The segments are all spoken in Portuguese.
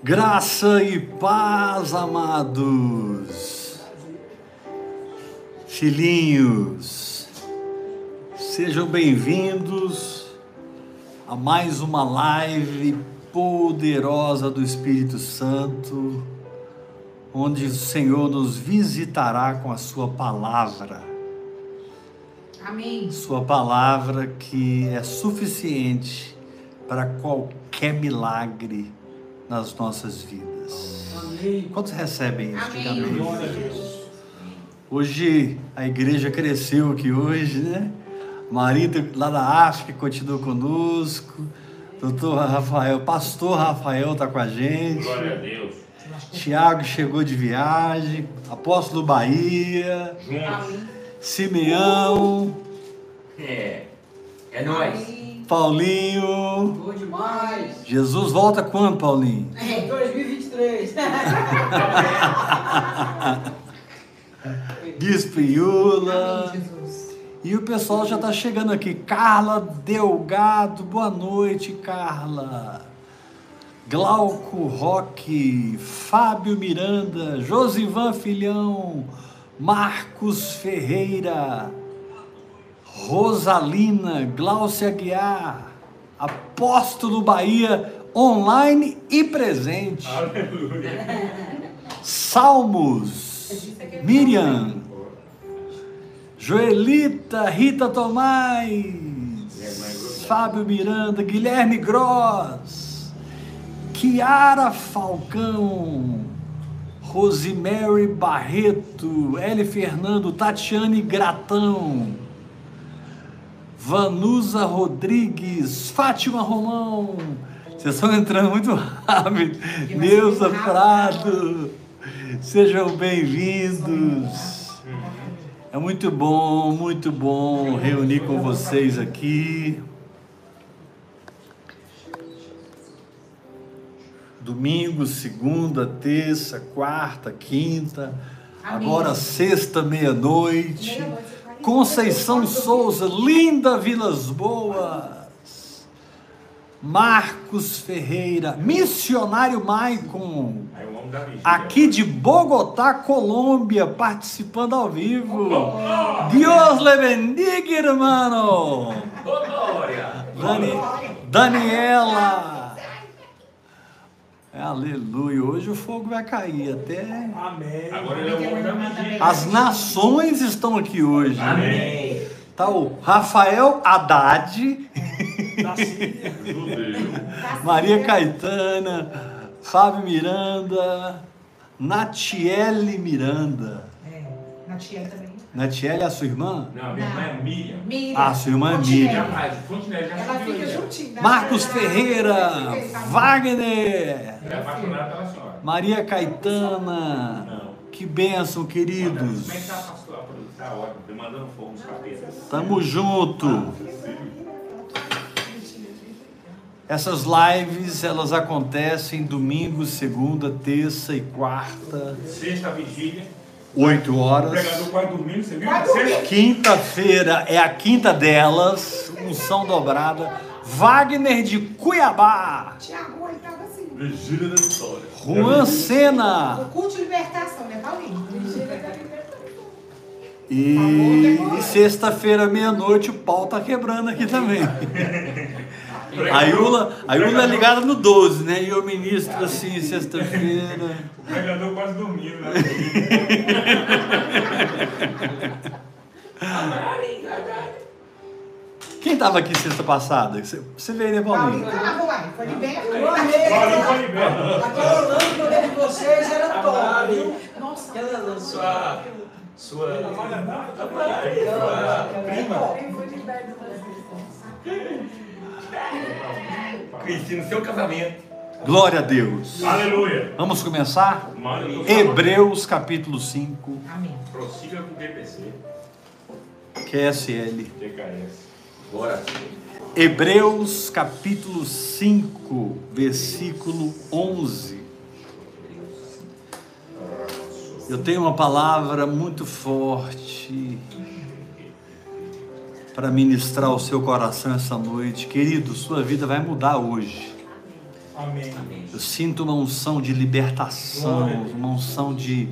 Graça e paz, amados. Filhinhos, sejam bem-vindos a mais uma live poderosa do Espírito Santo, onde o Senhor nos visitará com a Sua palavra. Amém. Sua palavra que é suficiente para qualquer milagre nas nossas vidas. Amém. Quantos recebem isso? Amém. amém. Glória a Deus. Hoje a igreja cresceu aqui hoje, né? Marita lá da África continua conosco. Doutor Rafael, pastor Rafael está com a gente. Glória a Deus. Tiago chegou de viagem. Apóstolo Bahia. Juntos. Simeão. É. É nóis. Paulinho. Bom demais. Jesus volta quando, Paulinho? É 2023. Bispo Iula. Amém, Jesus. E o pessoal já está chegando aqui. Carla Delgado, boa noite, Carla. Glauco Roque, Fábio Miranda, Josivan Filhão, Marcos Ferreira, Rosalina, Glaucia Aguiar, Apóstolo Bahia, online e presente. Aleluia. Salmos, Miriam, Joelita, Rita Tomás, Fábio Miranda, Guilherme Gross, Kiara Falcão, Rosemary Barreto, Eli Fernando, Tatiane Gratão, Vanusa Rodrigues, Fátima Romão. Vocês estão entrando muito rápido. Neuza Prado, sejam bem-vindos. É muito bom, muito bom reunir com vocês aqui. Domingo, segunda, terça, quarta, quinta, agora sexta, meia-noite. Meia-noite. Conceição Souza, linda Vilas Boas. Marcos Ferreira, missionário Maicon, aqui de Bogotá, Colômbia, participando ao vivo. Deus le bendiga, hermano. Glória. Dani, Daniela. Aleluia. Hoje o fogo vai cair até. Amém. Agora ele é. As nações estão aqui hoje. Amém. Tá o Rafael Haddad. Maria Caetana, Fábio Miranda, Natiele Miranda. É, na tia também. Natiele é a sua irmã? Não, minha irmã é Miriam. Miriam. Ah, sua irmã é. Miriam. Ela subiu fica né? Marcos Ah, Ferreira, Wagner, é apaixonada pela senhora. Maria Caetana. Não. Que bênção, Como é que queridos. tá, pastor? Tá ótima. Demandando fogo nos capetas. Tamo junto. Essas lives, elas acontecem domingo, segunda, terça e quarta, Sexta vigília. 8 O horas. pregador quase dormindo, você viu? Quinta-feira é a quinta delas, unção dobrada. Wagner de Cuiabá. Tiago, ele tava assim. Vigília da vitória. Juan O Sena. culto de libertação, né, Paulinho? E, e sexta-feira, meia-noite, o pau tá quebrando aqui também. A Yula, a Yula é ligada no 12, né? E eu ministro assim, sexta-feira. O pregador quase dormindo, né? Quem tava aqui sexta passada? Você, veio, né, Paulinho Paulinho? tava, uai. Foi liberto. Eu amei. Paulinho foi liberto. Aquela lâmpada de vocês era top, viu? Nossa. Aquela lâmpada. Sua. Sua. Cristina, seu casamento. Glória a Deus. Aleluia. Vamos começar? Mano. Hebreus capítulo 5, Amém. Prossiga com o DPC. QSL. TKS. Bora. Hebreus capítulo 5, versículo 11. Eu tenho uma palavra muito forte para ministrar o seu coração essa noite. Querido, sua vida vai mudar hoje. Amém. Eu sinto uma unção de libertação, uma unção de,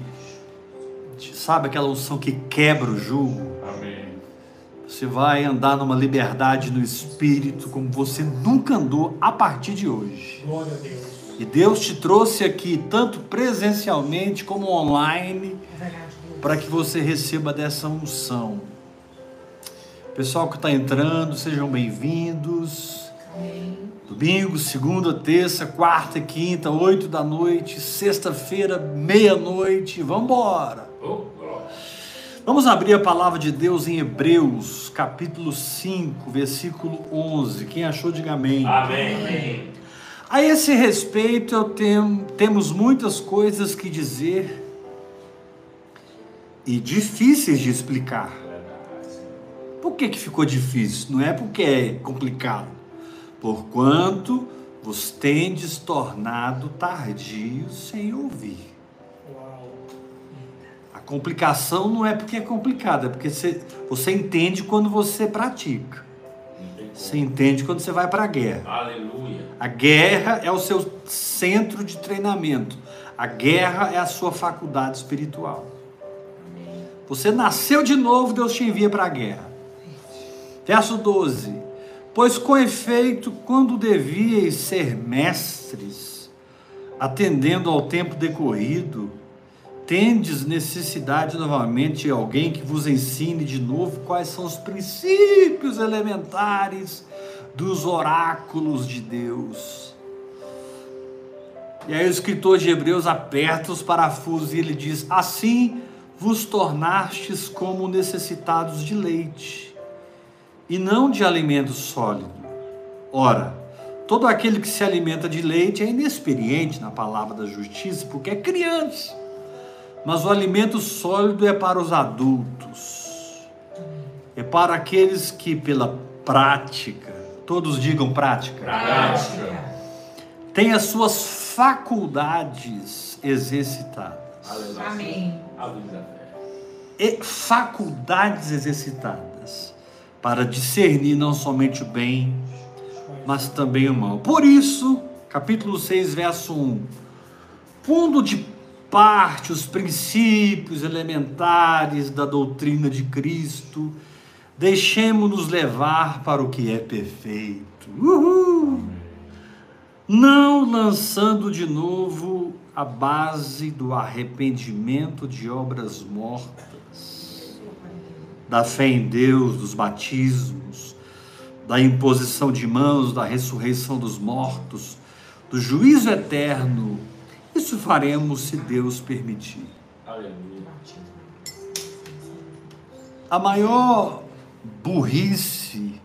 de- Sabe aquela unção que quebra o jugo? Amém. Você vai andar numa liberdade no espírito como você nunca andou a partir de hoje. Glória a Deus. E Deus te trouxe aqui, tanto presencialmente como online, É para que você receba dessa unção. Pessoal que está entrando, sejam bem-vindos. Domingo, segunda, terça, quarta, quinta, oito da noite, sexta-feira, meia-noite. Vamos embora. Vamos abrir a palavra de Deus em Hebreus, capítulo 5, versículo 11. Quem achou, diga amém. Amém. A esse respeito, eu tenho, temos muitas coisas que dizer e difíceis de explicar. Por que, que ficou difícil? Não é porque é complicado. Porquanto vos tendes tornado tardios sem ouvir. A complicação não é porque é complicado, é porque você, você entende quando você pratica. Você entende quando você vai para a guerra. Aleluia. A guerra é o seu centro de treinamento. A guerra é a sua faculdade espiritual. Você nasceu de novo, Deus te envia para a guerra. Verso 12: Pois com efeito, quando devíeis ser mestres, atendendo ao tempo decorrido, tendes necessidade novamente de alguém que vos ensine de novo quais são os princípios elementares dos oráculos de Deus. E aí o escritor de Hebreus aperta os parafusos e ele diz: Assim vos tornastes como necessitados de leite, e não de alimento sólido. Ora, todo aquele que se alimenta de leite é inexperiente na palavra da justiça, porque é criança. Mas o alimento sólido é para os adultos, é para aqueles que, pela prática, todos digam prática, Prática. têm as suas faculdades exercitadas. Aleluia. Amém. E faculdades exercitadas para discernir não somente o bem, mas também o mal. Por isso, capítulo 6, verso 1. Pondo de parte os princípios elementares da doutrina de Cristo, deixemos-nos levar para o que é perfeito. Uhul! Não lançando de novo a base do arrependimento de obras mortas, da fé em Deus, dos batismos, da imposição de mãos, da ressurreição dos mortos, do juízo eterno. Isso faremos se Deus permitir. A maior burrice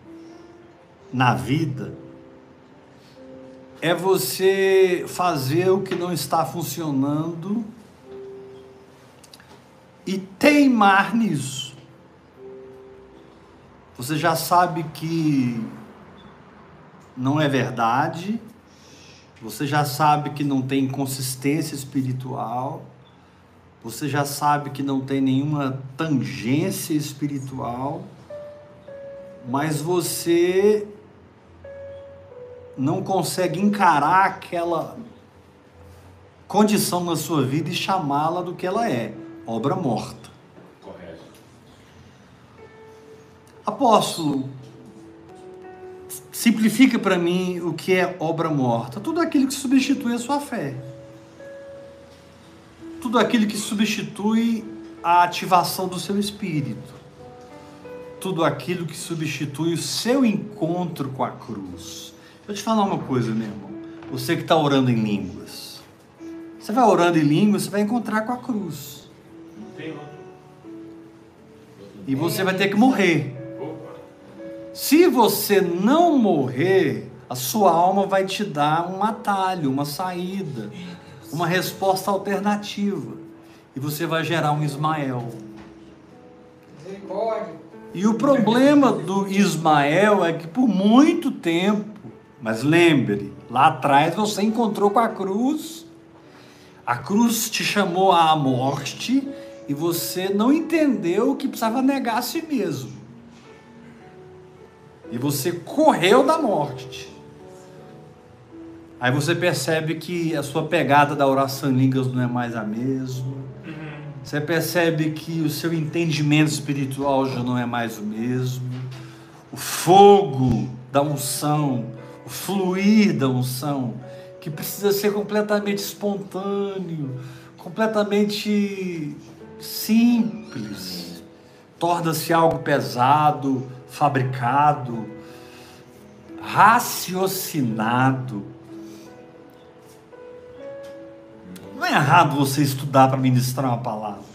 na vida é você fazer o que não está funcionando e teimar nisso. Você já sabe que não é verdade, você já sabe que não tem consistência espiritual, você já sabe que não tem nenhuma tangência espiritual, mas você não consegue encarar aquela condição na sua vida e chamá-la do que ela é, obra morta. Apóstolo, simplifica para mim o que é obra morta. Tudo aquilo que substitui a sua fé. Tudo aquilo que substitui a ativação do seu espírito. Tudo aquilo que substitui o seu encontro com a cruz. Deixa eu te falar uma coisa, meu irmão. Você que está orando em línguas. Você vai orando em línguas, você vai encontrar com a cruz. Não tem outro. E você vai ter que morrer. Se você não morrer, a sua alma vai te dar um atalho, uma saída, uma resposta alternativa. E você vai gerar um Ismael. E o problema do Ismael é que por muito tempo, mas lembre, lá atrás você encontrou com a cruz, a cruz te chamou à morte e você não entendeu que precisava negar a si mesmo. E você correu da morte. Aí você percebe que a sua pegada da oração em línguas não é mais a mesma. Você percebe que o seu entendimento espiritual já não é mais o mesmo. O fogo da unção, o fluir da unção, que precisa ser completamente espontâneo, completamente simples, torna-se algo pesado, fabricado, raciocinado. Não é errado você estudar para ministrar uma palavra.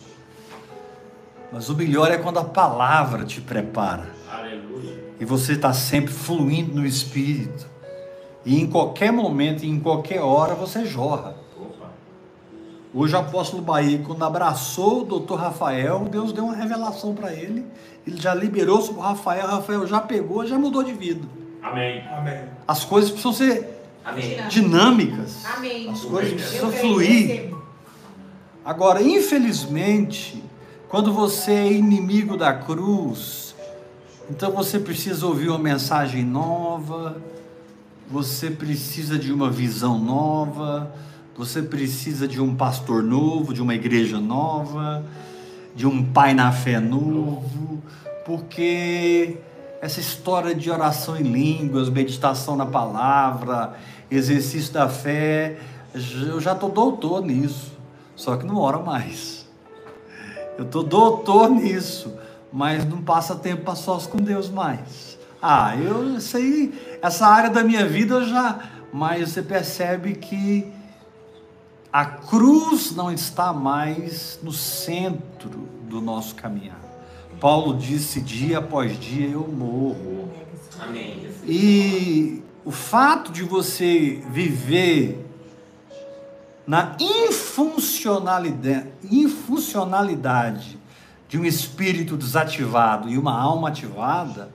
Mas o melhor é quando a palavra te prepara. Aleluia. E você está sempre fluindo no Espírito. E em qualquer momento, em qualquer hora, você jorra. Hoje o apóstolo Bahia, quando abraçou o doutor Rafael, Deus deu uma revelação para ele. Ele já liberou sobre o Rafael, o Rafael já pegou, já mudou de vida. Amém. Amém. As coisas precisam ser Amém. dinâmicas. Amém. As coisas Eu precisam creio, fluir. Agora, infelizmente, quando você é inimigo da cruz, então você precisa ouvir uma mensagem nova, você precisa de uma visão nova, você precisa de um pastor novo, de uma igreja nova, de um pai na fé novo, porque essa história de oração em línguas, meditação na palavra, exercício da fé, eu já estou doutor nisso, só que não oro mais. Eu estou doutor nisso, mas não passa tempo a sós com Deus mais. Ah, eu sei, essa área da minha vida eu já, mas você percebe que a cruz não está mais no centro do nosso caminhar. Paulo disse: dia após dia eu morro. Amém. E o fato de você viver na infuncionalidade, infuncionalidade de um espírito desativado e uma alma ativada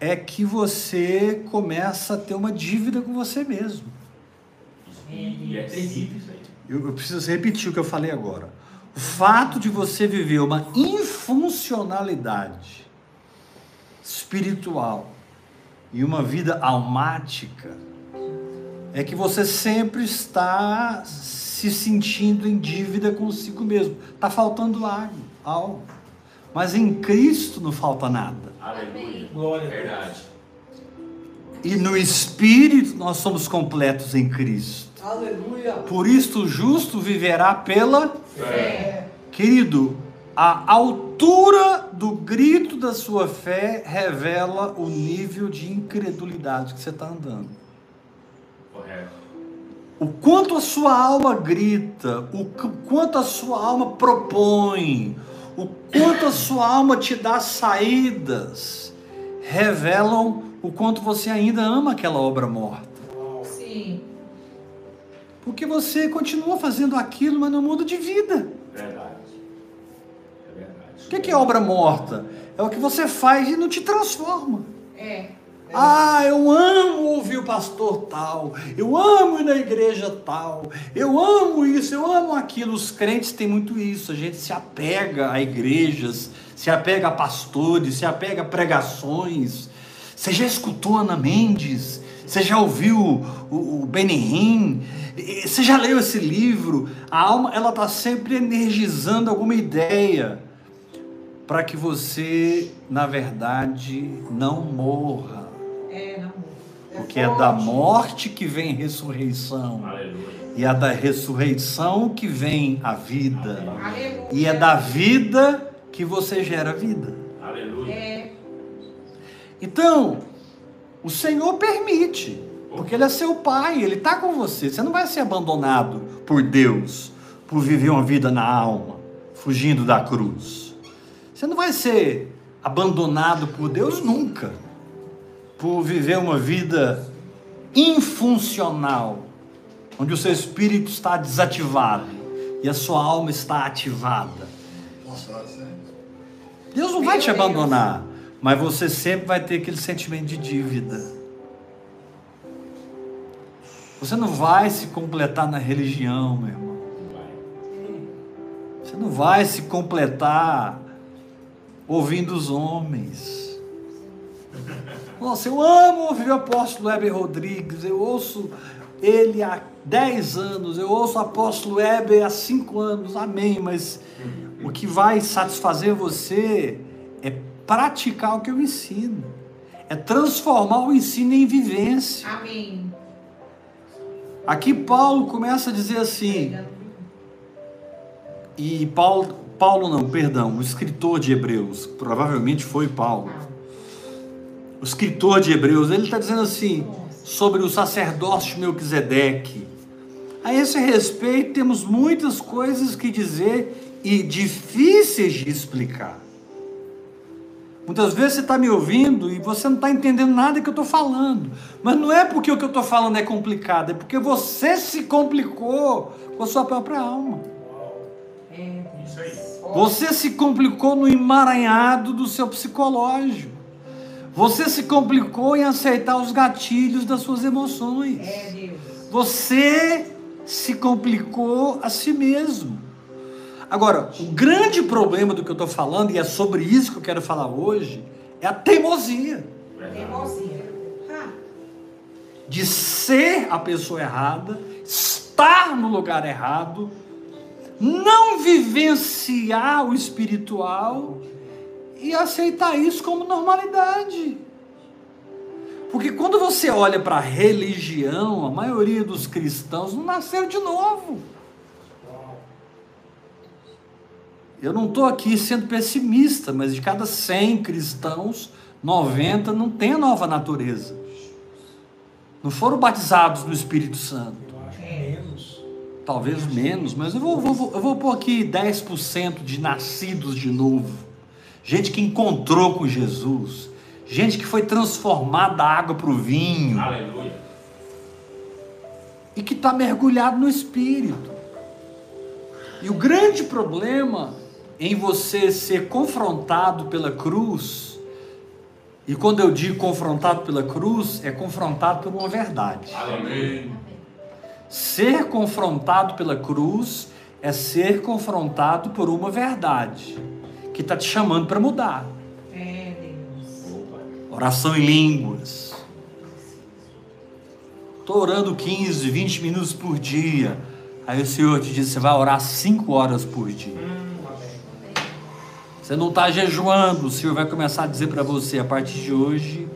é que você começa a ter uma dívida com você mesmo. E é terrível isso aí. Eu, eu preciso repetir o que eu falei agora. O fato de você viver uma infuncionalidade espiritual e uma vida almática é que você sempre está se sentindo em dívida consigo mesmo. Está faltando algo, algo. Mas em Cristo não falta nada. Aleluia. Glória a Deus. Verdade. E no Espírito nós somos completos em Cristo. Aleluia. Por isso o justo viverá pela Fé. Querido, a altura do grito da sua fé revela o nível de incredulidade que você está andando. Correto. O quanto a sua alma grita, o qu- quanto a sua alma propõe, o quanto a sua alma te dá saídas, revelam o quanto você ainda ama aquela obra morta. Porque você continua fazendo aquilo, mas não muda de vida. Verdade. É verdade. O que que é obra morta? É o que você faz e não te transforma. É. Ah, eu amo ouvir o pastor tal, eu amo ir na igreja tal, eu amo isso, eu amo aquilo. Os crentes têm muito isso, a gente se apega a igrejas, se apega a pastores, se apega a pregações. Você já escutou Ana Mendes? Você já ouviu o, o? E- Você já leu esse livro? A alma, ela está sempre energizando alguma ideia para que você, na verdade, não morra. É, não. Porque é da morte que vem ressurreição. Aleluia. E é da ressurreição que vem a vida. Aleluia. E é da vida que você gera vida. Aleluia. É. Então, o Senhor permite. Porque Ele é seu pai, Ele está com você. Você não vai ser abandonado por Deus por viver uma vida na alma, fugindo da cruz. Você não vai ser abandonado por Deus nunca, por viver uma vida infuncional, onde o seu espírito está desativado e a sua alma está ativada. Deus não vai te abandonar, mas você sempre vai ter aquele sentimento de dívida. Você não vai se completar na religião, meu irmão. Você não vai se completar ouvindo os homens. Nossa, eu amo ouvir o apóstolo Heber Rodrigues, eu ouço ele há 10 anos, eu ouço o apóstolo Heber há 5 anos, amém, mas o que vai satisfazer você praticar o que eu ensino, é transformar o ensino em vivência. Amém. Aqui Paulo começa a dizer assim, e Paulo, Paulo não, perdão, o escritor de Hebreus, provavelmente foi Paulo. O escritor de Hebreus, ele está dizendo assim, sobre o sacerdócio de Melquisedeque. A esse respeito, temos muitas coisas que dizer e difíceis de explicar. Muitas vezes você está me ouvindo e você não está entendendo nada que eu estou falando. Mas não é porque o que eu estou falando é complicado, é porque você se complicou com a sua própria alma. Isso aí. Você se complicou no emaranhado do seu psicológico. Você se complicou em aceitar os gatilhos das suas emoções. É. Você se complicou a si mesmo. Agora, o grande problema do que eu estou falando, e é sobre isso que eu quero falar hoje, é a teimosia Teimosia. De ser a pessoa errada, estar no lugar errado, não vivenciar o espiritual e aceitar isso como normalidade. Porque quando você olha para a religião, a maioria dos cristãos não nasceram de novo. Eu não estou aqui sendo pessimista, mas de cada 100 cristãos, 90 não tem a nova natureza. Não foram batizados no Espírito Santo. Menos. Talvez menos, mas eu vou, vou- eu vou pôr aqui 10% de nascidos de novo. Gente que encontrou com Jesus. Gente que foi transformada da água para o vinho. Aleluia. e que está mergulhado no espírito. E o grande problema em você ser confrontado pela cruz, e quando eu digo confrontado pela cruz, é confrontado por uma verdade. Aleluia. Ser confrontado pela cruz é ser confrontado por uma verdade que está te chamando para mudar. é, Deus. Oração em línguas. Estou orando 15, 20 minutos por dia. Aí o Senhor te diz: você vai orar 5 horas por dia. Você não está jejuando. O Senhor vai começar a dizer para você: a partir de hoje,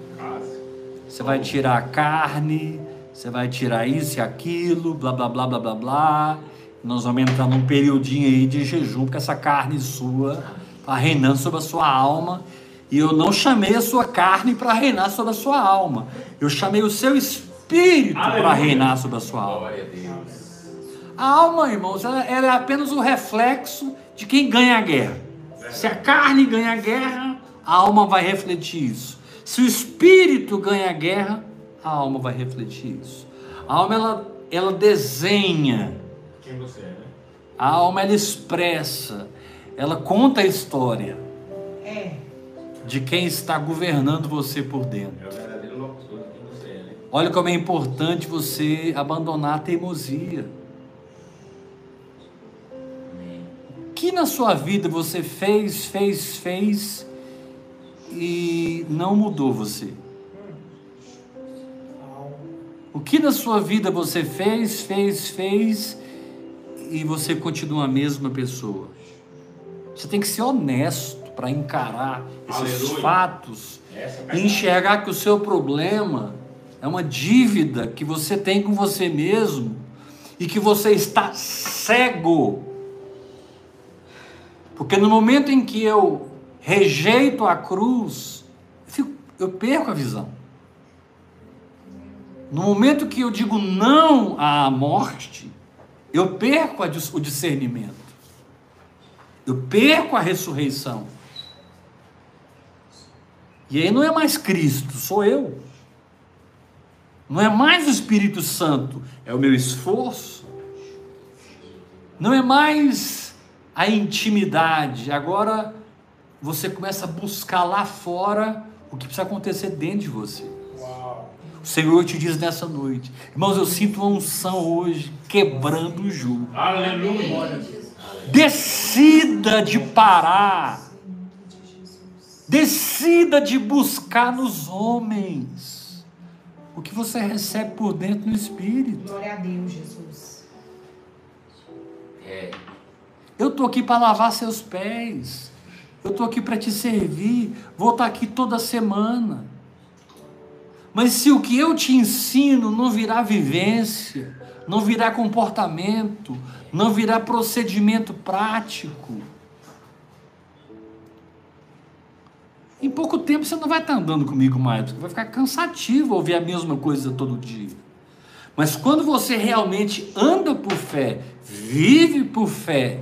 você vai tirar a carne, você vai tirar isso e aquilo, blá blá blá blá blá blá. Nós vamos entrar num periodinho aí de jejum, porque essa carne sua está reinando sobre a sua alma. E eu não chamei a sua carne para reinar sobre a sua alma. Eu chamei o seu espírito para reinar sobre a sua alma. A alma, irmãos, ela, ela é apenas o reflexo de quem ganha a guerra. Se a carne ganha a guerra, a alma vai refletir isso. Se o espírito ganha a guerra, a alma vai refletir isso. A alma ela, ela desenha, Quem você é, né? a alma ela expressa, ela conta a história É. de quem está governando você por dentro. É o verdadeiro locutor de quem você é, né? Olha como é importante você abandonar a teimosia. Que na sua vida você fez, fez, fez e não mudou você? O que na sua vida você fez, fez, fez e você continua a mesma pessoa? Você tem que ser honesto para encarar esses Aleluia. fatos é e enxergar que o seu problema é uma dívida que você tem com você mesmo e que você está cego. Porque no momento em que eu rejeito a cruz, eu, fico- eu perco a visão. No momento que eu digo não à morte, eu perco a o discernimento. Eu perco a ressurreição. E aí não é mais Cristo, sou eu. Não é mais o Espírito Santo, é o meu esforço. Não é mais a intimidade. Agora você começa a buscar lá fora o que precisa acontecer dentro de você. Uau. O Senhor te diz nessa noite, irmãos, eu sinto uma unção hoje quebrando o jugo. Aleluia. Decida de parar. Decida de buscar nos homens. o que você recebe por dentro no espírito. Glória a Deus, Jesus. É. Eu estou aqui para lavar seus pés. Eu estou aqui para te servir. Vou estar aqui toda semana. Mas se o que eu te ensino não virar vivência, não virar comportamento, não virar procedimento prático, em pouco tempo você não vai estar andando comigo mais, porque vai ficar cansativo ouvir a mesma coisa todo dia. Mas quando você realmente anda por fé, vive por fé,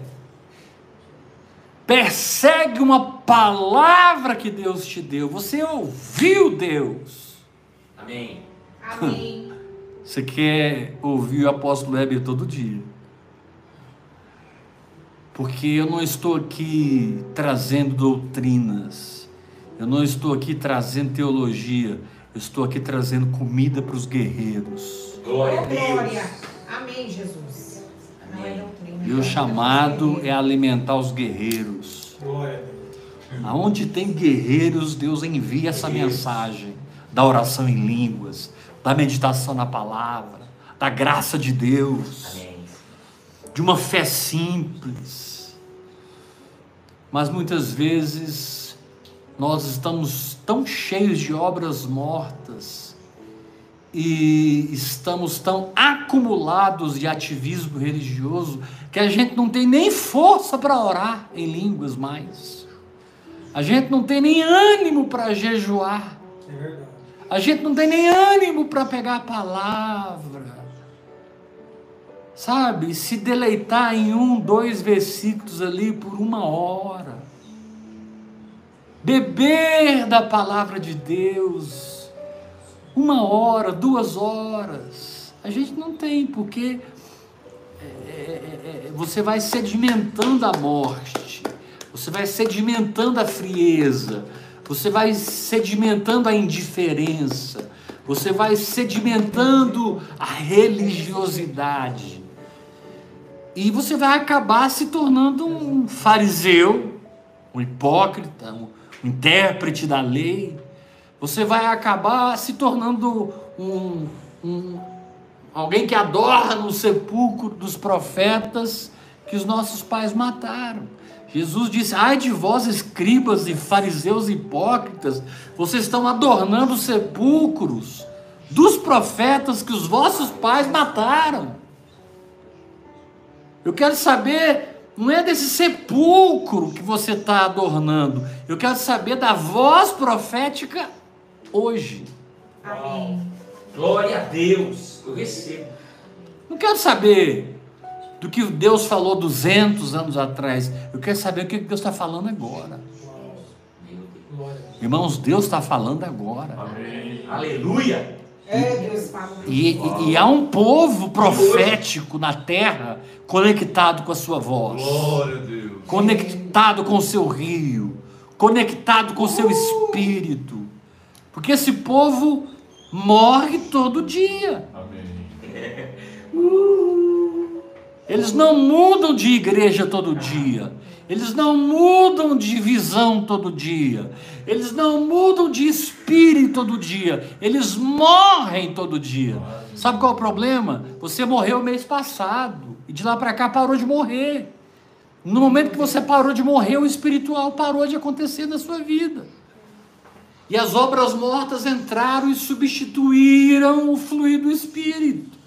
persegue uma palavra que Deus te deu, você ouviu Deus. Amém. Amém. Você quer ouvir o apóstolo Heber todo dia. Porque eu não estou aqui trazendo doutrinas, eu não estou aqui trazendo teologia, eu estou aqui trazendo comida para os guerreiros. Glória a Deus. glória. Amém, Jesus. E o chamado é alimentar os guerreiros. Aonde tem guerreiros, Deus envia essa mensagem da oração em línguas, da meditação na palavra, da graça de Deus, de uma fé simples. Mas muitas vezes nós estamos tão cheios de obras mortas e estamos tão acumulados de ativismo religioso que a gente não tem nem força para orar em línguas mais. A gente não tem nem ânimo para jejuar. É. A gente não tem nem ânimo para pegar a palavra. Sabe? Se deleitar em um, dois versículos ali por uma hora. Beber da palavra de Deus. Uma hora, duas horas. A gente não tem, porque é, é, é, você vai sedimentando a morte, você vai sedimentando a frieza, você vai sedimentando a indiferença, você vai sedimentando a religiosidade. E você vai acabar se tornando um fariseu, um hipócrita, um intérprete da lei. Você vai acabar se tornando um, um alguém que adora no sepulcro dos profetas que os nossos pais mataram. Jesus disse: Ai de vós, escribas e fariseus hipócritas, vocês estão adornando os sepulcros dos profetas que os vossos pais mataram. Eu quero saber, não é desse sepulcro que você está adornando, eu quero saber da voz profética hoje. Amém. Glória a Deus. Eu recebo. Não quero saber do que Deus falou 200 anos atrás. Eu quero saber o que Deus está falando agora. Irmãos, Deus está falando agora. Amém. Aleluia. É, Deus fala. E, e- e há um povo profético na terra conectado com a sua voz, Glória a Deus. conectado com o seu rio, conectado com o seu espírito. Porque esse povo morre todo dia. Eles não mudam de igreja todo dia. Eles não mudam de visão todo dia. Eles não mudam de espírito todo dia. Eles morrem todo dia. Sabe qual é o problema? Você morreu mês passado e de lá para cá parou de morrer. No momento que você parou de morrer, o espiritual parou de acontecer na sua vida. E as obras mortas entraram e substituíram o fluir do espírito.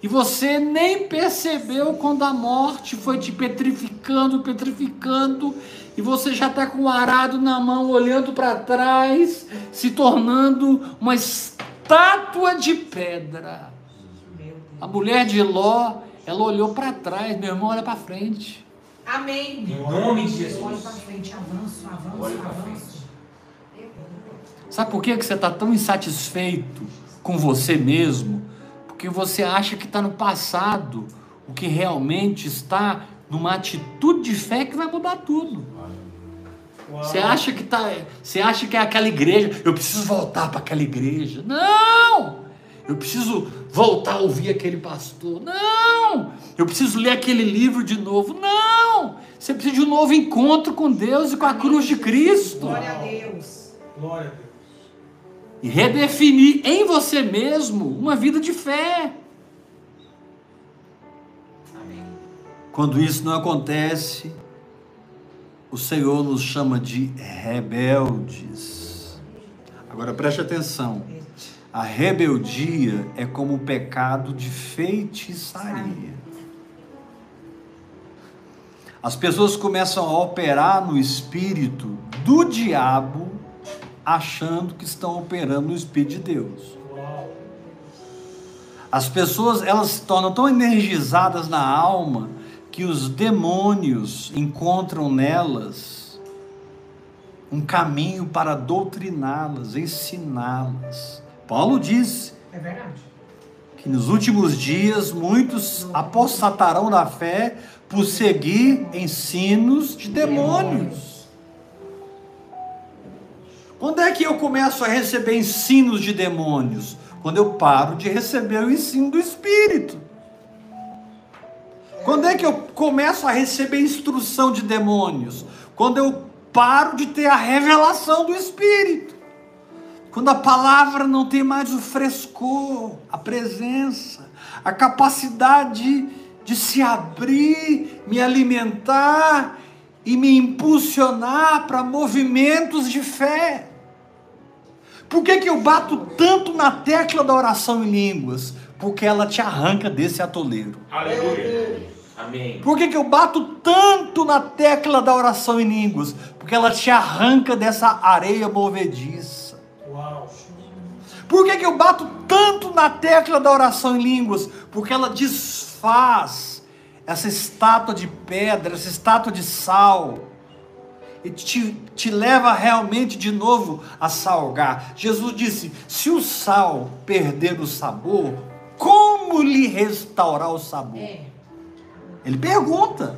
E você nem percebeu quando a morte foi te petrificando, petrificando, e você já está com o arado na mão, olhando para trás, se tornando uma estátua de pedra. A mulher de Ló, ela olhou para trás, meu irmão, olha para frente. Amém. Em nome de Olha Jesus. para frente, avanço, avanço, Olha avanço. Sabe por que que você está tão insatisfeito com você mesmo? Porque você acha que está no passado, o que realmente está numa atitude de fé que vai mudar tudo. Você acha que tá, você acha que é aquela igreja? Eu preciso voltar para aquela igreja? Não! Eu preciso voltar a ouvir aquele pastor? Não! Eu preciso ler aquele livro de novo? Não! Você precisa de um novo encontro com Deus e com a cruz de Cristo. Glória a Deus. Glória a Deus. E redefinir em você mesmo uma vida de fé. Amém. Quando isso não acontece, o Senhor nos chama de rebeldes. Agora preste atenção. A rebeldia é como o pecado de feitiçaria. As pessoas começam a operar no espírito do diabo, achando que estão operando no espírito de Deus. As pessoas elas se tornam tão energizadas na alma que os demônios encontram nelas um caminho para doutriná-las, ensiná-las. Paulo diz É que nos últimos dias muitos apostatarão da fé por seguir ensinos de demônios. Quando é que eu começo a receber ensinos de demônios? Quando eu paro de receber o ensino do Espírito. Quando é que eu começo a receber instrução de demônios? Quando eu paro de ter a revelação do Espírito. Quando a palavra não tem mais o frescor, a presença, a capacidade de se abrir, me alimentar e me impulsionar para movimentos de fé. Por que, que eu bato tanto na tecla da oração em línguas? Porque ela te arranca desse atoleiro. Aleluia. Amém. Por que, que eu bato tanto na tecla da oração em línguas? Porque ela te arranca dessa areia movediça. Uau. Por que, que eu bato tanto na tecla da oração em línguas? Porque ela desfaz essa estátua de pedra, essa estátua de sal, e te, te leva realmente de novo a salgar. Jesus disse: se o sal perder o sabor, como lhe restaurar o sabor? É. Ele pergunta,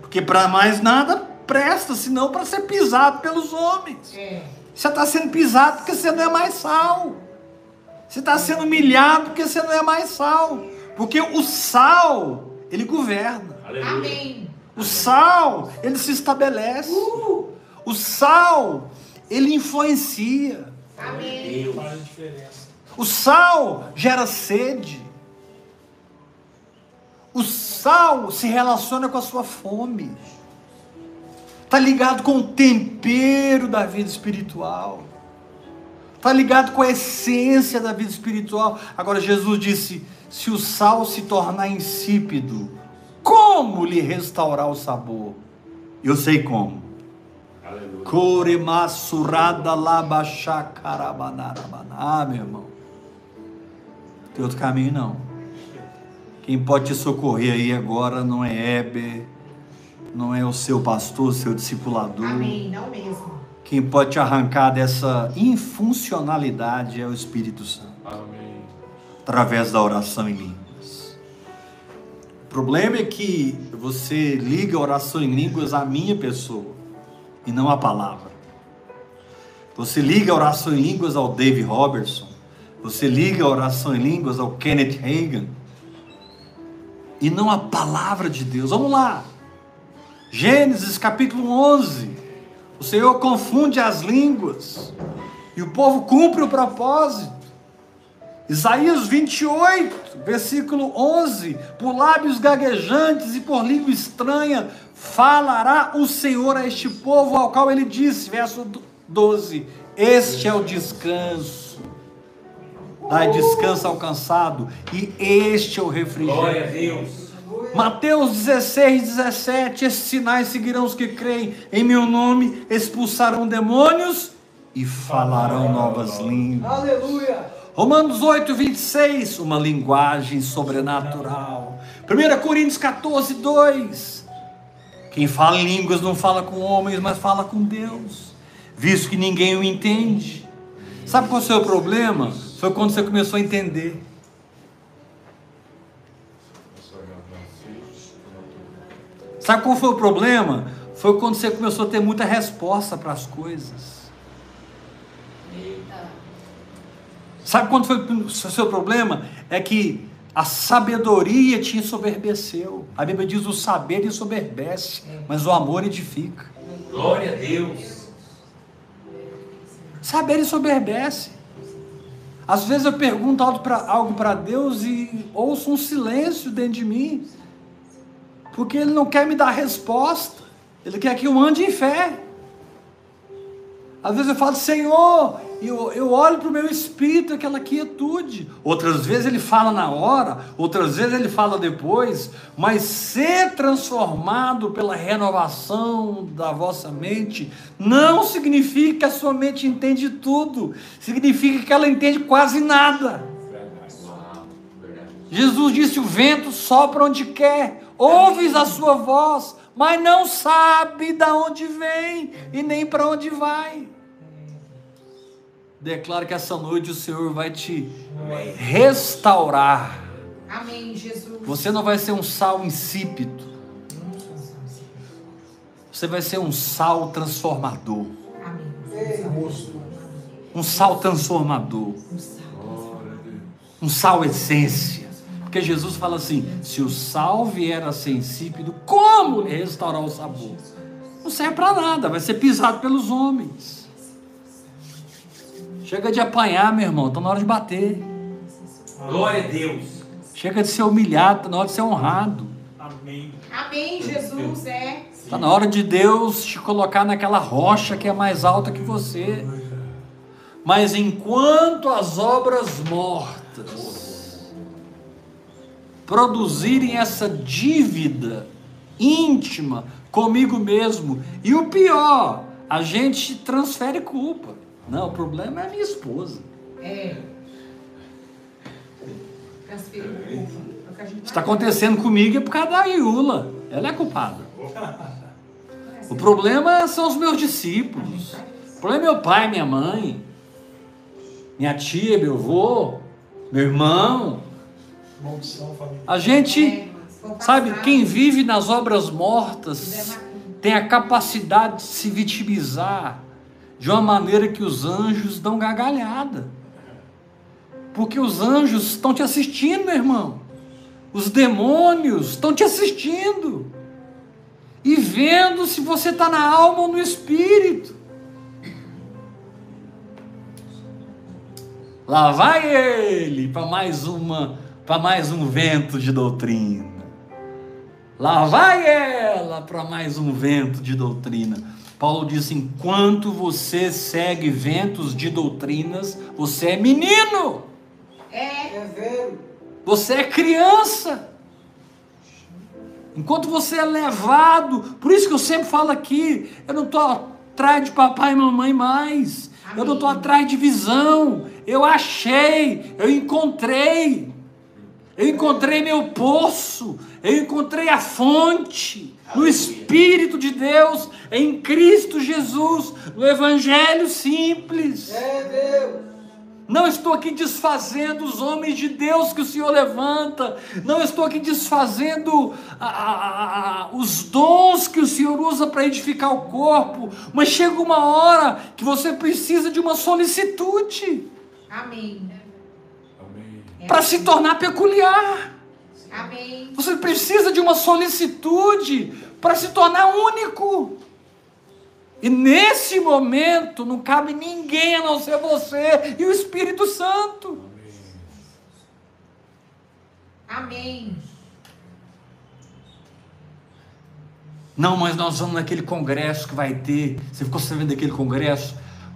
porque para mais nada presta, senão para ser pisado pelos homens. É. Você está sendo pisado porque você não é mais sal. Você está sendo humilhado porque você não é mais sal. Porque o sal, ele governa. Aleluia. Amém. O sal, ele se estabelece. O sal, ele influencia. Amém. Deus. Faz a diferença. O sal gera sede. O sal se relaciona com a sua fome. Está ligado com o tempero da vida espiritual. Está ligado com a essência da vida espiritual. Agora, Jesus disse: se o sal se tornar insípido, como lhe restaurar o sabor? Eu sei como. Aleluia. Coremassurada Ah, meu irmão. Não tem outro caminho não. Quem pode te socorrer aí agora não é Heber, não é o seu pastor, seu discipulador. Amém. Não mesmo. Quem pode te arrancar dessa infuncionalidade é o Espírito Santo, Amém. através da oração em línguas. O problema é que você liga a oração em línguas à minha pessoa e não à palavra. Você liga a oração em línguas ao Dave Robertson, você liga a oração em línguas ao Kenneth Hagan e não à palavra de Deus. Vamos lá. Gênesis capítulo 11. O Senhor confunde as línguas e o povo cumpre o propósito. Isaías 28, versículo 11: Por lábios gaguejantes e por língua estranha falará o Senhor a este povo, ao qual ele disse, verso 12: Este é o descanso. Dai descanso ao cansado, e este é o refrigério. Glória a Deus. Mateus 16, 17: Esses sinais seguirão os que creem em meu nome, expulsarão demônios e falarão novas línguas. Aleluia. Romanos 8, 26, uma linguagem sobrenatural. 1 Coríntios 14, 2. Quem fala em línguas não fala com homens, mas fala com Deus, visto que ninguém o entende. Sabe qual é o seu problema? Foi quando você começou a entender. Sabe qual foi o problema? Foi quando você começou a ter muita resposta para as coisas. Sabe quando foi o seu problema? É que a sabedoria te ensoberbeceu. A Bíblia diz: o saber ensoberbece, mas o amor edifica. Glória a Deus. Saber ensoberbece. Às vezes eu pergunto algo para Deus e ouço um silêncio dentro de mim, porque Ele não quer me dar resposta, Ele quer que eu ande em fé. Às vezes eu falo, Senhor, eu, eu olho para o meu espírito, aquela quietude. Outras vezes ele fala na hora, outras vezes ele fala depois, mas ser transformado pela renovação da vossa mente não significa que a sua mente entende tudo, significa que ela entende quase nada. Jesus disse: o vento sopra onde quer, ouves a sua voz, mas não sabe de onde vem e nem para onde vai. Declaro que essa noite o Senhor vai te restaurar. Amém, Jesus. Você não vai ser um sal insípido. Você vai ser um sal transformador. Amém. Um sal transformador. Um sal essência. Porque Jesus fala assim: se o sal vier a ser insípido, como restaurar o sabor? Não serve para nada, vai ser pisado pelos homens. Chega de apanhar, meu irmão, está na hora de bater. Glória a Deus. Chega de ser humilhado, está na hora de ser honrado. Amém. Amém, Jesus. É. Está na hora de Deus te colocar naquela rocha que é mais alta que você. Mas enquanto as obras mortas produzirem essa dívida íntima comigo mesmo, e o pior, a gente transfere culpa. Não, o problema é a minha esposa. É. Está acontecendo comigo é por causa da Iula. Ela é culpada. O problema são os meus discípulos. O problema é meu pai, minha mãe, minha tia, meu avô, meu irmão. A gente, sabe, quem vive nas obras mortas tem a capacidade de se vitimizar de uma maneira que os anjos dão gargalhada. Porque os anjos estão te assistindo, meu irmão. Os demônios estão te assistindo. E vendo se você está na alma ou no espírito. Lá vai ele para mais uma, para mais um vento de doutrina. Lá vai ela para mais um vento de doutrina. Paulo diz: enquanto você segue ventos de doutrinas, você é menino, É. você é criança. Enquanto você é levado, por isso que eu sempre falo aqui, eu não estou atrás de papai e mamãe mais. Eu não estou atrás de visão. Eu achei, eu encontrei. Eu encontrei meu poço, eu encontrei a fonte no Espírito de Deus, em Cristo Jesus, no Evangelho simples. Não estou aqui desfazendo os homens de Deus que o Senhor levanta, não estou aqui desfazendo a- a- a- os dons que o Senhor usa para edificar o corpo, mas chega uma hora que você precisa de uma solicitude. Amém. Para se tornar peculiar. Amém. Você precisa de uma solicitude para se tornar único. E nesse momento não cabe ninguém a não ser você e o Espírito Santo. Amém. Não, mas nós vamos naquele congresso que vai ter. Você ficou sabendo daquele congresso?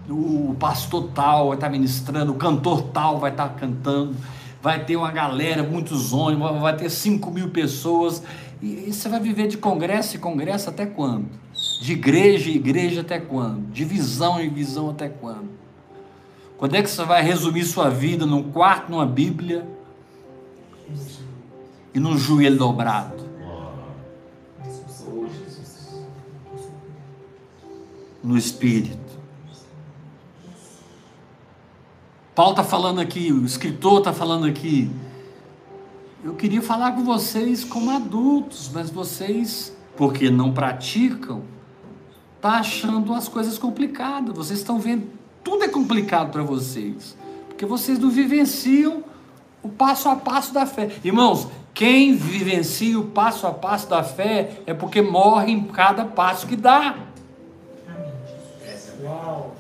O pastor tal vai estar ministrando, o cantor tal vai estar cantando, vai ter uma galera, muitos ônibus, vai ter 5 mil pessoas. E, e você vai viver de congresso em congresso até quando? De igreja em igreja até quando? De visão em visão até quando? Quando é que você vai resumir sua vida num quarto, numa Bíblia e num joelho dobrado? no Espírito. Paulo está falando aqui, o escritor está falando aqui. Eu queria falar com vocês como adultos, mas vocês, porque não praticam, tá achando as coisas complicadas. Vocês estão vendo tudo é complicado para vocês, porque vocês não vivenciam o passo a passo da fé. Irmãos, quem vivencia o passo a passo da fé é porque morre em cada passo que dá. Uau.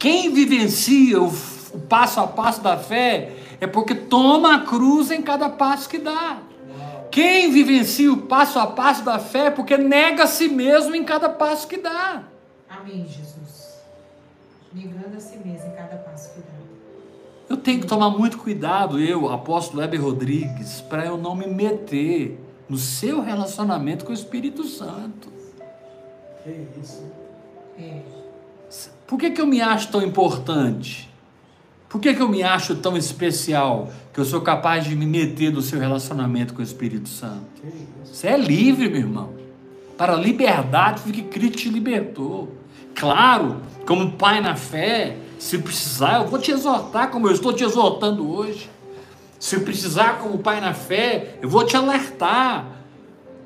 Quem vivencia o, o passo a passo da fé é porque toma a cruz em cada passo que dá. Quem vivencia o passo a passo da fé é porque nega a si mesmo em cada passo que dá. Amém, Jesus. Negando a si mesmo em cada passo que dá. Eu tenho que tomar muito cuidado, eu, apóstolo Heber Rodrigues, para eu não me meter no seu relacionamento com o Espírito Santo. Que isso. É. Por que, que eu me acho tão importante? Por que, que eu me acho tão especial que eu sou capaz de me meter no seu relacionamento com o Espírito Santo? Você é livre, meu irmão. Para a liberdade que Cristo te libertou. Claro, como pai na fé, se precisar, eu vou te exortar como eu estou te exortando hoje. Se precisar, como pai na fé, eu vou te alertar.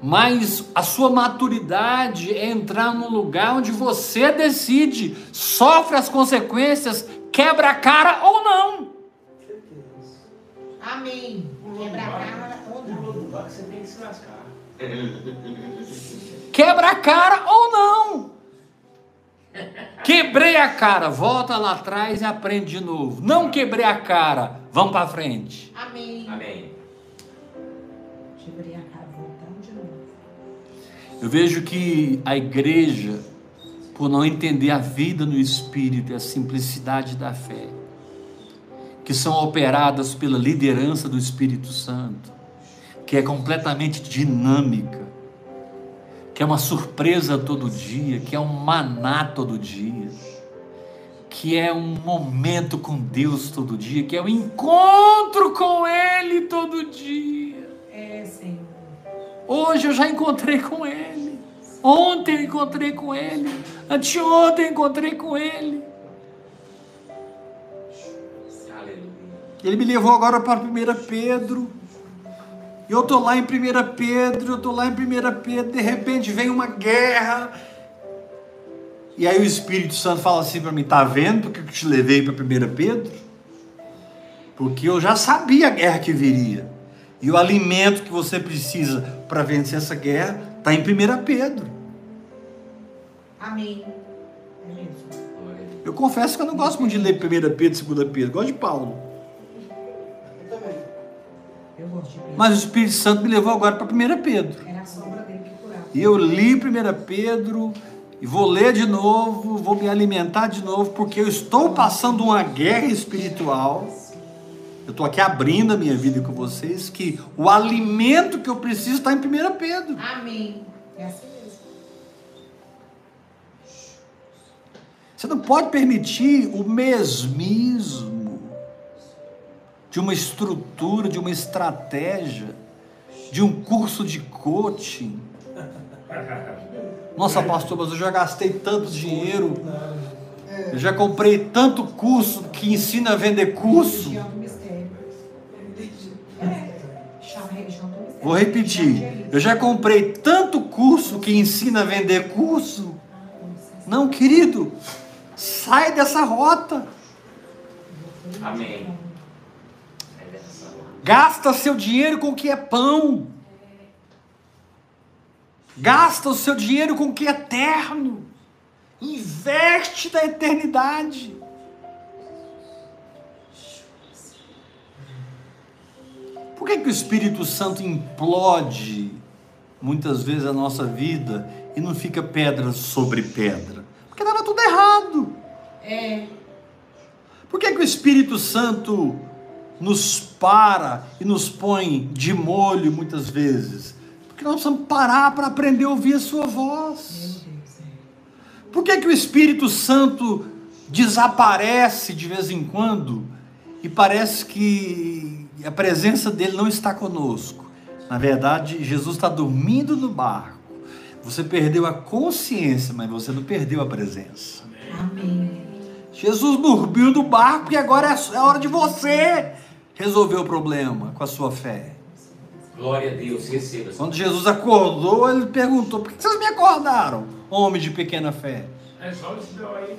Mas a sua maturidade é entrar num lugar onde você decide, sofre as consequências, quebra a cara ou não. Amém. Quebra a cara ou não. você tem que se lascar. Quebra a cara ou não. Quebrei a cara, volta lá atrás e aprende de novo. Não quebrei a cara, vamos para frente. Amém. Amém. Quebrei a Eu vejo que a igreja, por não entender a vida no espírito e a simplicidade da fé, que são operadas pela liderança do Espírito Santo, que é completamente dinâmica, que é uma surpresa todo dia, que é um maná todo dia, que é um momento com Deus todo dia, que é um encontro com Ele todo dia. É, Senhor. Hoje eu já encontrei com ele. Ontem eu encontrei com ele. Anteontem eu encontrei com ele. Ele me levou agora para 1 Pedro. E eu estou lá em 1 Pedro, eu estou lá em 1 Pedro, de repente vem uma guerra. E aí o Espírito Santo fala assim para mim: tá vendo porque eu te levei para 1 Pedro? Porque eu já sabia a guerra que viria. E o alimento que você precisa para vencer essa guerra está em 1 Pedro. Amém. É. Eu confesso que eu não gosto muito de ler 1 Pedro, 2 Pedro, gosto de Paulo. Eu também. Eu gosto de Pedro. Mas o Espírito Santo me levou agora para 1 Pedro. Era a sombra dele que curava. E eu li 1 Pedro e vou ler de novo, vou me alimentar de novo, porque eu estou passando uma guerra espiritual. Eu estou aqui abrindo a minha vida com vocês, que o alimento que eu preciso está em 1 Pedro. Amém. É assim mesmo. Você não pode permitir o mesmismo de uma estrutura, de uma estratégia, de um curso de coaching. Nossa, pastor, mas eu já gastei tanto dinheiro, eu já comprei tanto curso que ensina a vender curso. Vou repetir, eu já comprei tanto curso que ensina a vender curso. Não, querido, sai dessa rota. Amém. Gasta seu dinheiro com o que é pão. Gasta o seu dinheiro com o que é eterno. Investe na eternidade. Por que, que o Espírito Santo implode muitas vezes a nossa vida e não fica pedra sobre pedra? Porque estava tudo errado. É. Por que, que o Espírito Santo nos para e nos põe de molho muitas vezes? Porque nós precisamos parar para aprender a ouvir a sua voz. É. Por que, que o Espírito Santo desaparece de vez em quando e parece que a presença dele não está conosco? Na verdade, Jesus está dormindo no barco. Você perdeu a consciência, mas você não perdeu a presença. Amém. Jesus dormiu no barco e agora é hora de você resolver o problema com a sua fé. Glória a Deus. Receba. Quando Jesus acordou, ele perguntou: Por que vocês me acordaram, homem de pequena fé? É só esse aí.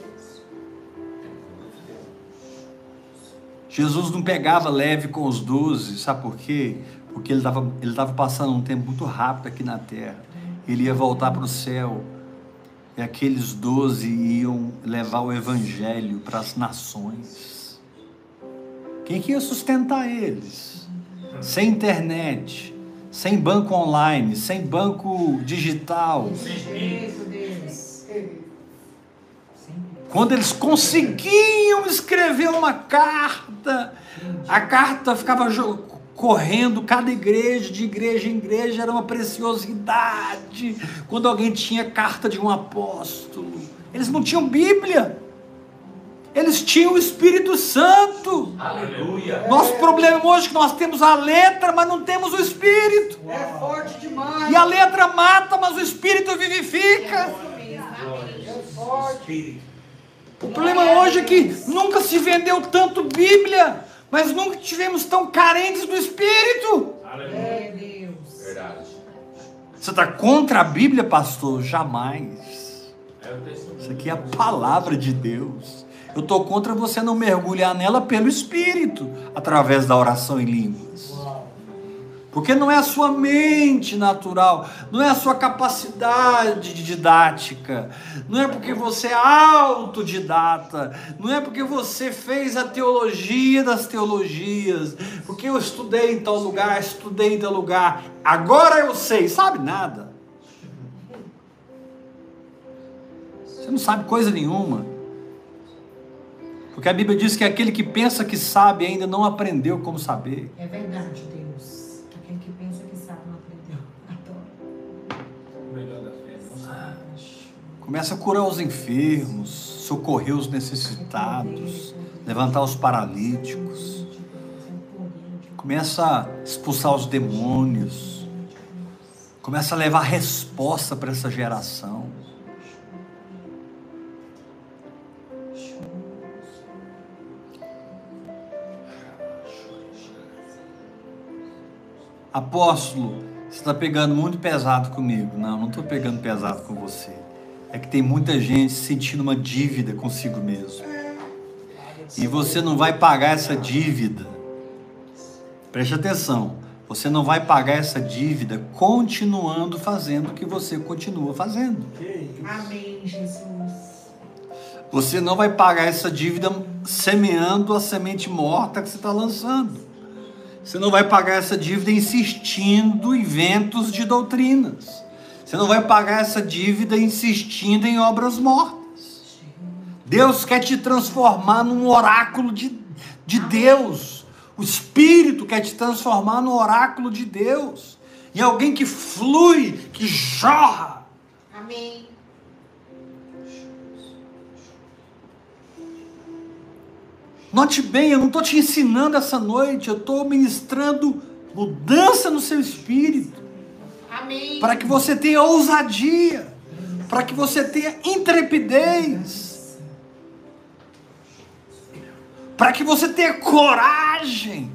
Jesus não pegava leve com os doze, sabe por quê? Porque ele estava ele tava passando um tempo muito rápido aqui na terra. Ele ia voltar para o céu. E aqueles doze iam levar o evangelho para as nações. Quem que ia sustentar eles? Sem internet, sem banco online, sem banco digital. Deus. Quando eles conseguiam escrever uma carta, a carta ficava correndo, cada igreja, de igreja em igreja, era uma preciosidade. Quando alguém tinha carta de um apóstolo, eles não tinham Bíblia, eles tinham o Espírito Santo. Aleluia. Nosso problema hoje é que nós temos a letra, mas não temos o Espírito. É forte demais. E a letra mata, mas o Espírito vivifica. Espírito. O problema hoje é que nunca se vendeu tanto Bíblia, mas nunca tivemos tão carentes do Espírito. É, Deus. Verdade. Você está contra a Bíblia, pastor? Jamais. É. Isso aqui é a palavra de Deus. Eu estou contra você não mergulhar nela pelo Espírito, através da oração em línguas. Porque não é a sua mente natural, não é a sua capacidade de didática, não é porque você é autodidata, não é porque você fez a teologia das teologias, porque eu estudei em tal lugar, estudei em tal lugar, agora eu sei, sabe nada. Você não sabe coisa nenhuma. Porque a Bíblia diz que aquele que pensa que sabe ainda não aprendeu como saber. É verdade, Deus. Começa a curar os enfermos, socorrer os necessitados, levantar os paralíticos. Começa a expulsar os demônios. Começa a levar resposta para essa geração. Apóstolo, você está pegando muito pesado comigo. Não, não estou pegando pesado com você. É que tem muita gente sentindo uma dívida consigo mesmo. E você não vai pagar essa dívida. Preste atenção. Você não vai pagar essa dívida continuando fazendo o que você continua fazendo. Amém, Jesus. Você não vai pagar essa dívida semeando a semente morta que você está lançando. Você não vai pagar essa dívida insistindo em ventos de doutrinas. Você não vai pagar essa dívida insistindo em obras mortas. Deus quer te transformar num oráculo de, de Deus. O Espírito quer te transformar no oráculo de Deus. Em alguém que flui, que jorra. Amém. Note bem, eu não estou te ensinando essa noite, eu estou ministrando mudança no seu espírito, Para que você tenha ousadia, para que você tenha intrepidez, para que você tenha coragem.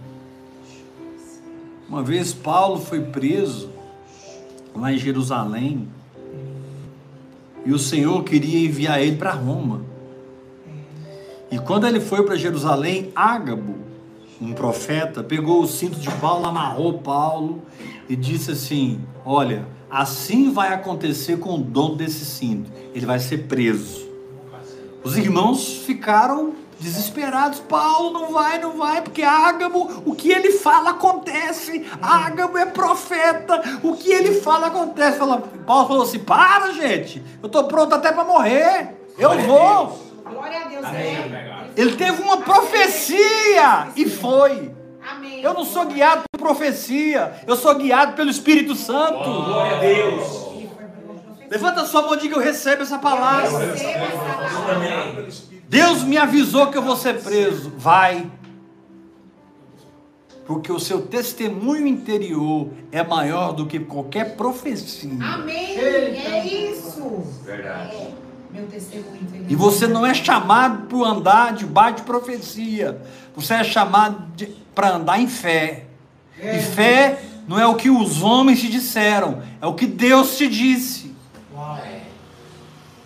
Uma vez Paulo foi preso lá em Jerusalém e o Senhor queria enviar ele para Roma. E quando ele foi para Jerusalém, Ágabo, um profeta, pegou o cinto de Paulo, amarrou Paulo e disse assim: Olha, assim vai acontecer com o dono desse cinto, ele vai ser preso. Os irmãos ficaram desesperados. Paulo não vai, não vai, porque Ágabo, o que ele fala acontece. Ágabo é profeta, o que ele fala acontece. Fala- Paulo falou assim: Para, gente, eu estou pronto até para morrer. Eu vou. Glória a Deus. Amém. É. Ele teve uma profecia e foi. Amém. Eu não sou guiado por profecia, eu sou guiado pelo Espírito Santo. Glória a Deus. Levanta a sua mão e diga: Eu recebo essa palavra. Receba essa palavra. Amém. Deus me avisou que eu vou ser preso. Vai. Porque o seu testemunho interior é maior do que qualquer profecia. Amém. É isso. Verdade. É. Meu testemunho interior. E você não é chamado para andar debaixo de profecia. Você é chamado para andar em fé. E fé não é o que os homens te disseram, é o que Deus te disse.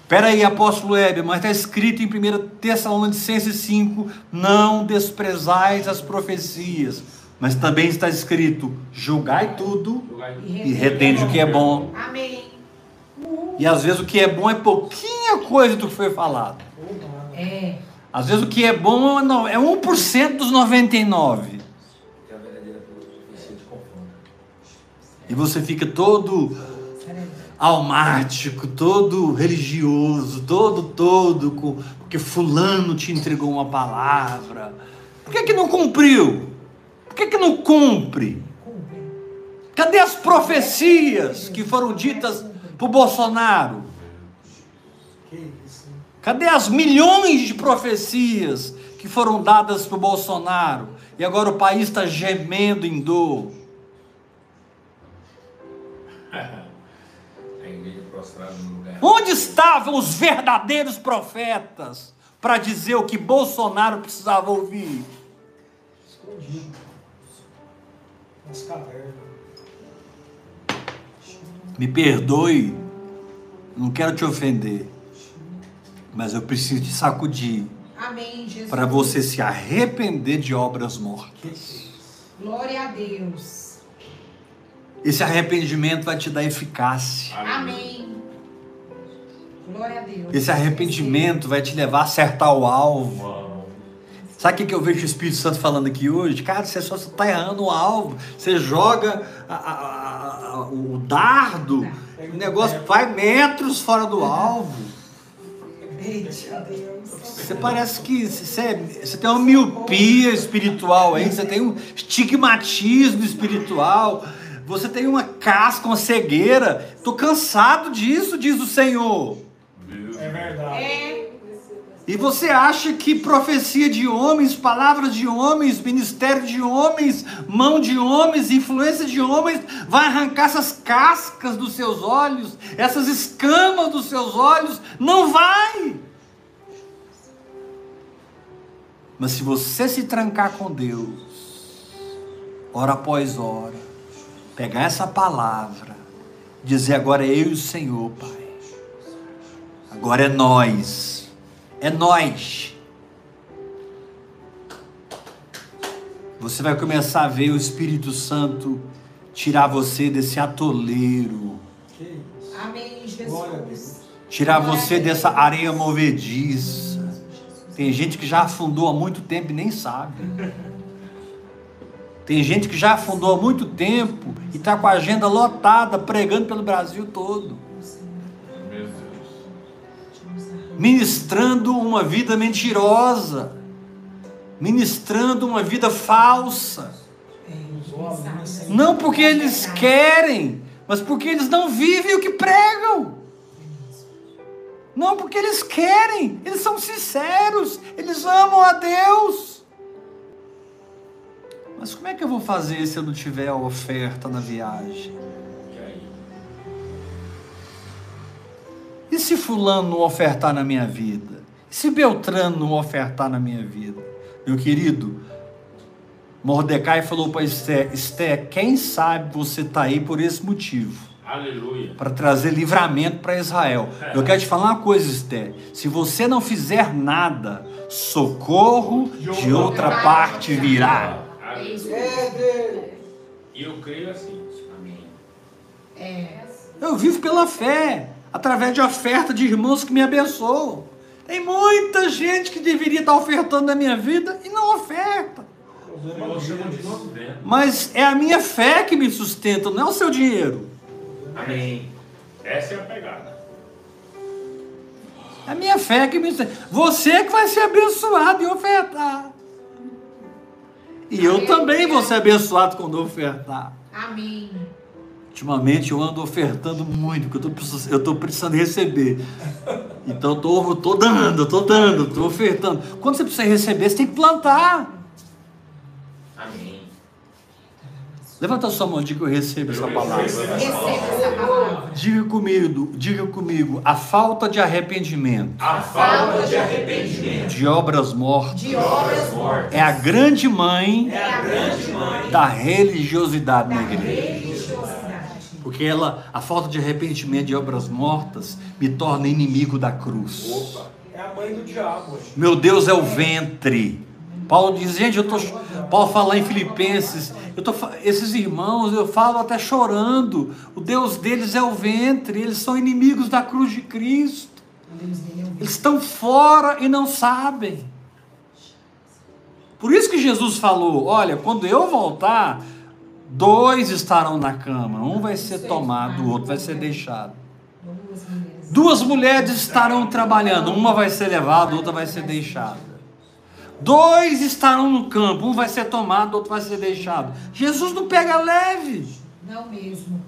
Espera aí, apóstolo Heber, mas está escrito em 1 Tessalonicenses 5: não desprezais as profecias. Mas também está escrito: julgai tudo e retende o que é bom. Amém. E às vezes o que é bom é pouquinha coisa do que foi falado. É. Às vezes o que é bom é no- é 1% dos 99. Que a verdadeira profecia te confronta. E você fica todo almático, todo religioso, todo, todo, com- porque fulano te entregou uma palavra. Por que, que não cumpriu? Por que, que não? Cumpre. Cadê as profecias que foram ditas por Bolsonaro? Cadê as milhões de profecias que foram dadas por Bolsonaro? E agora o país está gemendo em dor. Lugar. Onde estavam os verdadeiros profetas para dizer o que Bolsonaro precisava ouvir? Escondido. Nas cavernas. Me perdoe, não quero te ofender, mas eu preciso te sacudir para você se arrepender de obras mortas. Glória a Deus. Esse arrependimento vai te dar eficácia. Amém. Glória a Deus. Esse arrependimento vai te levar a acertar o alvo. Sabe o que eu vejo o Espírito Santo falando aqui hoje? Cara, você só está errando o alvo. Você joga a- a- o dardo, o negócio vai metros fora do alvo. Você parece que você, é- você tem uma miopia espiritual aí, você tem um estigmatismo espiritual, você tem uma casca, uma cegueira. Estou cansado disso, diz o Senhor. É verdade. E você acha que profecia de homens, palavras de homens, ministério de homens, mão de homens, influência de homens, vai arrancar essas cascas dos seus olhos, essas escamas dos seus olhos? Não vai! Mas se você se trancar com Deus, hora após hora, pegar essa palavra, dizer agora é eu e o Senhor, Pai. Agora é nós. É nós. Você vai começar a ver o Espírito Santo tirar você desse atoleiro. Amém, Jesus. Tirar você dessa areia movediça. Tem gente que já afundou há muito tempo e nem sabe. Tem gente que já afundou há muito tempo e está com a agenda lotada, pregando pelo Brasil todo. Ministrando uma vida mentirosa, ministrando uma vida falsa. Não porque eles querem, mas porque eles não vivem o que pregam. Não porque eles querem, eles são sinceros, eles amam a Deus. Mas como é que eu vou fazer se eu não tiver a oferta na viagem? E se fulano não ofertar na minha vida? E se Beltrano não ofertar na minha vida? Meu querido, Mordecai falou para Esté, Esté, quem sabe você está aí por esse motivo, Aleluia. para trazer livramento para Israel. Eu quero te falar uma coisa, Esté, se você não fizer nada, socorro de outra parte virá. E eu creio assim. Amém. É. Eu vivo pela fé, através de oferta de irmãos que me abençoam. Tem muita gente que deveria estar ofertando na minha vida e não oferta. Mas é a minha fé que me sustenta, não é o seu dinheiro. Amém. Essa é a pegada. É a minha fé que me sustenta. Você que vai ser abençoado em ofertar. E eu também vou ser abençoado quando ofertar. Amém. Ultimamente eu ando ofertando muito, porque eu tô precisando, receber. Então eu tô, tô dando, tô dando, tô ofertando. Quando você precisa receber, você tem que plantar. Amém. Levanta a sua mão, diga que eu recebo essa palavra. Diga comigo, diga comigo, a falta de arrependimento, A falta de arrependimento de obras mortas, De obras mortas. é a grande mãe É a grande mãe da religiosidade na igreja. Porque ela, a falta de arrependimento de obras mortas me torna inimigo da cruz. Opa. É a mãe do diabo. Meu Deus é o ventre. Paulo diz, gente, eu tô, Paulo fala em Filipenses, eu tô, esses irmãos, eu falo até chorando, o Deus deles é o ventre, eles são inimigos da cruz de Cristo. Eles estão fora e não sabem. Por isso que Jesus falou: olha, quando eu voltar, dois estarão na cama, um vai ser tomado, o outro vai ser deixado. Duas mulheres. Duas mulheres estarão trabalhando, uma vai ser levada, outra vai ser deixada. Dois estarão no campo, um vai ser tomado, outro vai ser deixado. Jesus não pega leve. Não mesmo.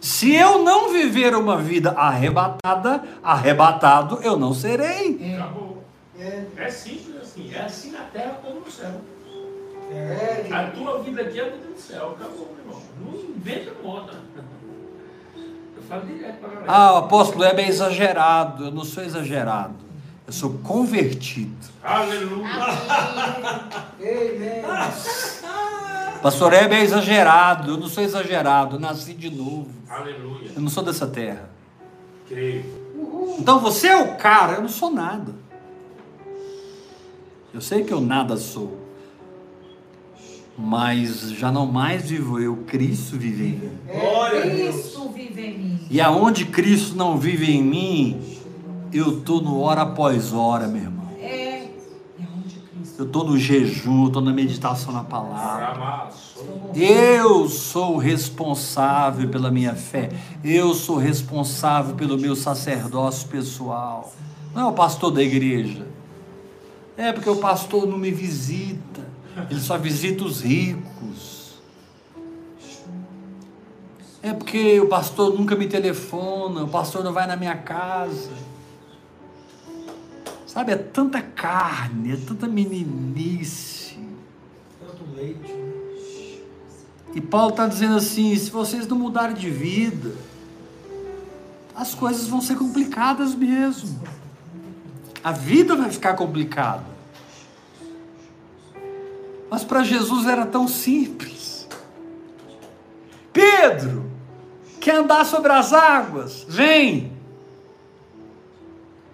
Se eu não viver uma vida arrebatada, arrebatado eu não serei. É. Acabou. É, É simples assim. É assim na terra como no céu. É, A tua vida aqui é a vida do céu. Acabou, meu irmão. Não inventa moda. Eu falo direto pra galera. Ah, o apóstolo é bem exagerado. Eu não sou exagerado. Eu sou convertido. Aleluia. Amém. Pastor Hebe é exagerado. Eu não sou exagerado. Eu nasci de novo. Aleluia. Eu não sou dessa terra. Creio. Então você é o cara. Eu não sou nada. Eu sei que eu nada sou. Mas já não mais vivo eu. Cristo vive em mim. Glória a Deus. Cristo vive em mim. E aonde Cristo não vive em mim, eu tô no hora após hora, meu irmão. É. Eu tô no jejum, eu tô na meditação na palavra. Eu sou responsável pela minha fé. Eu sou responsável pelo meu sacerdócio pessoal. Não é o pastor da igreja. É porque o pastor não me visita. Ele só visita os ricos. É porque o pastor nunca me telefona, o pastor não vai na minha casa. Sabe, é tanta carne, é tanta meninice. Tanto leite. né? E Paulo está dizendo assim: se vocês não mudarem de vida, as coisas vão ser complicadas mesmo. A vida vai ficar complicada. Mas para Jesus era tão simples. Pedro, quer andar sobre as águas? Vem!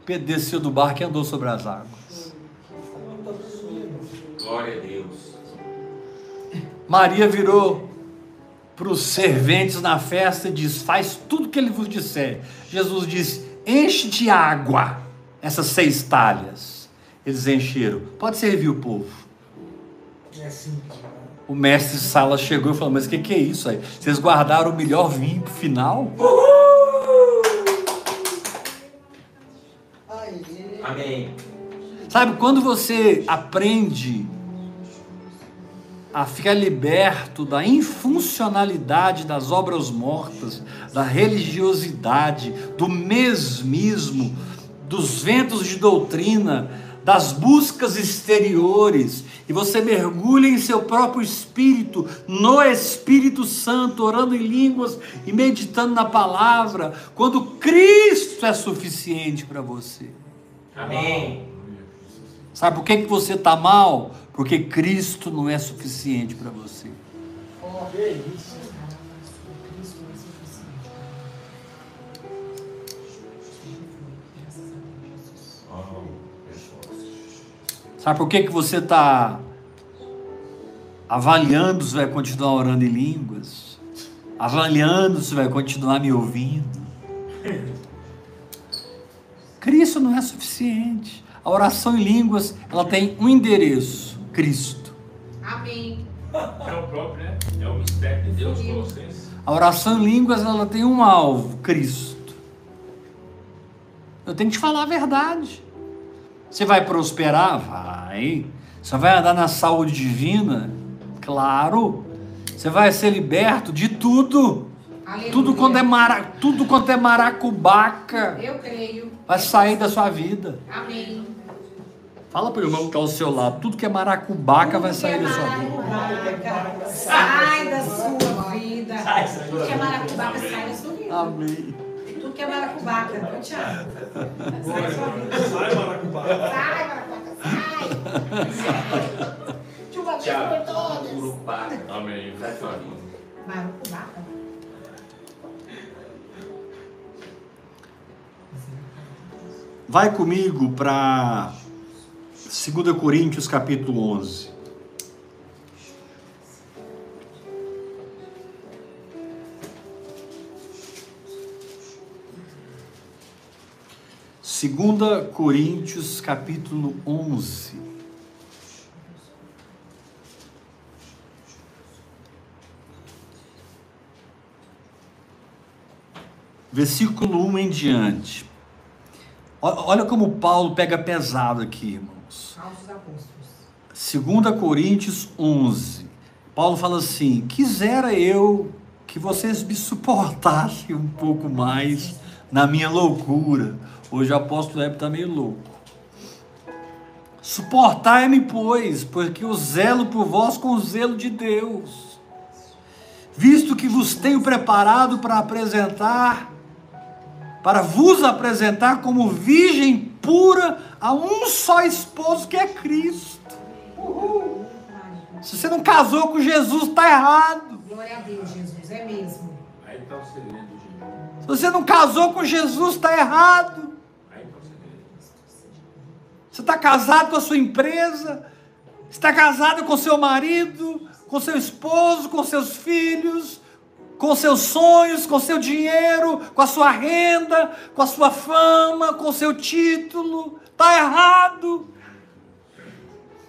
Pedro desceu do barco e andou sobre as águas. Glória a Deus. Maria virou para os serventes na festa e diz: Faz tudo que ele vos disser. Jesus disse: Enche de água essas seis talhas. Eles encheram. Pode servir o povo. O mestre sala chegou e falou: Mas o que, que é isso aí? Vocês guardaram o melhor vinho pro final? Amém. Sabe, quando você aprende a ficar liberto da infuncionalidade das obras mortas, da religiosidade, do mesmismo, dos ventos de doutrina, das buscas exteriores, e você mergulha em seu próprio espírito, no Espírito Santo, orando em línguas e meditando na palavra, quando Cristo é suficiente para você. Amém. Sabe por que, que você está mal? Porque Cristo não é suficiente para você. Que isso. Sabe por que, que você está avaliando se vai continuar orando em línguas? Avaliando se vai continuar me ouvindo? Cristo não é suficiente. A oração em línguas, ela tem um endereço, Cristo. Amém. É o próprio, né? É o mistério de Deus, Colossenses. A oração em línguas, ela tem um alvo, Cristo. Eu tenho que te falar a verdade. Você vai prosperar? Vai. Você vai andar na saúde divina? Claro. Você vai ser liberto de tudo. Aleluia. Tudo quanto é, mara, tudo quanto é maracubaca Eu creio. vai sair da sua vida. Amém. Fala para o irmão que está ao seu lado. Tudo que é maracubaca vai sair da sua vida. Maracubaca, sai da sua vida. Tudo que é maracubaca, sai da sua vida. Amém. Tudo que é maracubaca, não, Tiago? Sai da sua vida. Sai, maracubá. Sai, maracubaca, sai. De uma vez por todas. Vai comigo para 2 Coríntios capítulo 11. Segunda Coríntios capítulo 11. Versículo 1 em diante. Olha como Paulo pega pesado aqui, irmãos. Segunda Coríntios 11. Paulo fala assim: "Quisera eu que vocês me suportassem um pouco mais na minha loucura, Hoje o apóstolo Hebe está meio louco. Suportai-me, pois, porque o zelo por vós com o zelo de Deus. Visto que vos tenho preparado para apresentar, para vos apresentar como virgem pura a um só esposo que é Cristo. Se você não casou com Jesus, está errado. Glória a Deus, Jesus. É mesmo. Aí está o segredo. Se você não casou com Jesus, está errado. Você está casado com a sua empresa, está casado com seu marido, com seu esposo, com seus filhos, com seus sonhos, com seu dinheiro, com a sua renda, com a sua fama, com seu título. Está errado.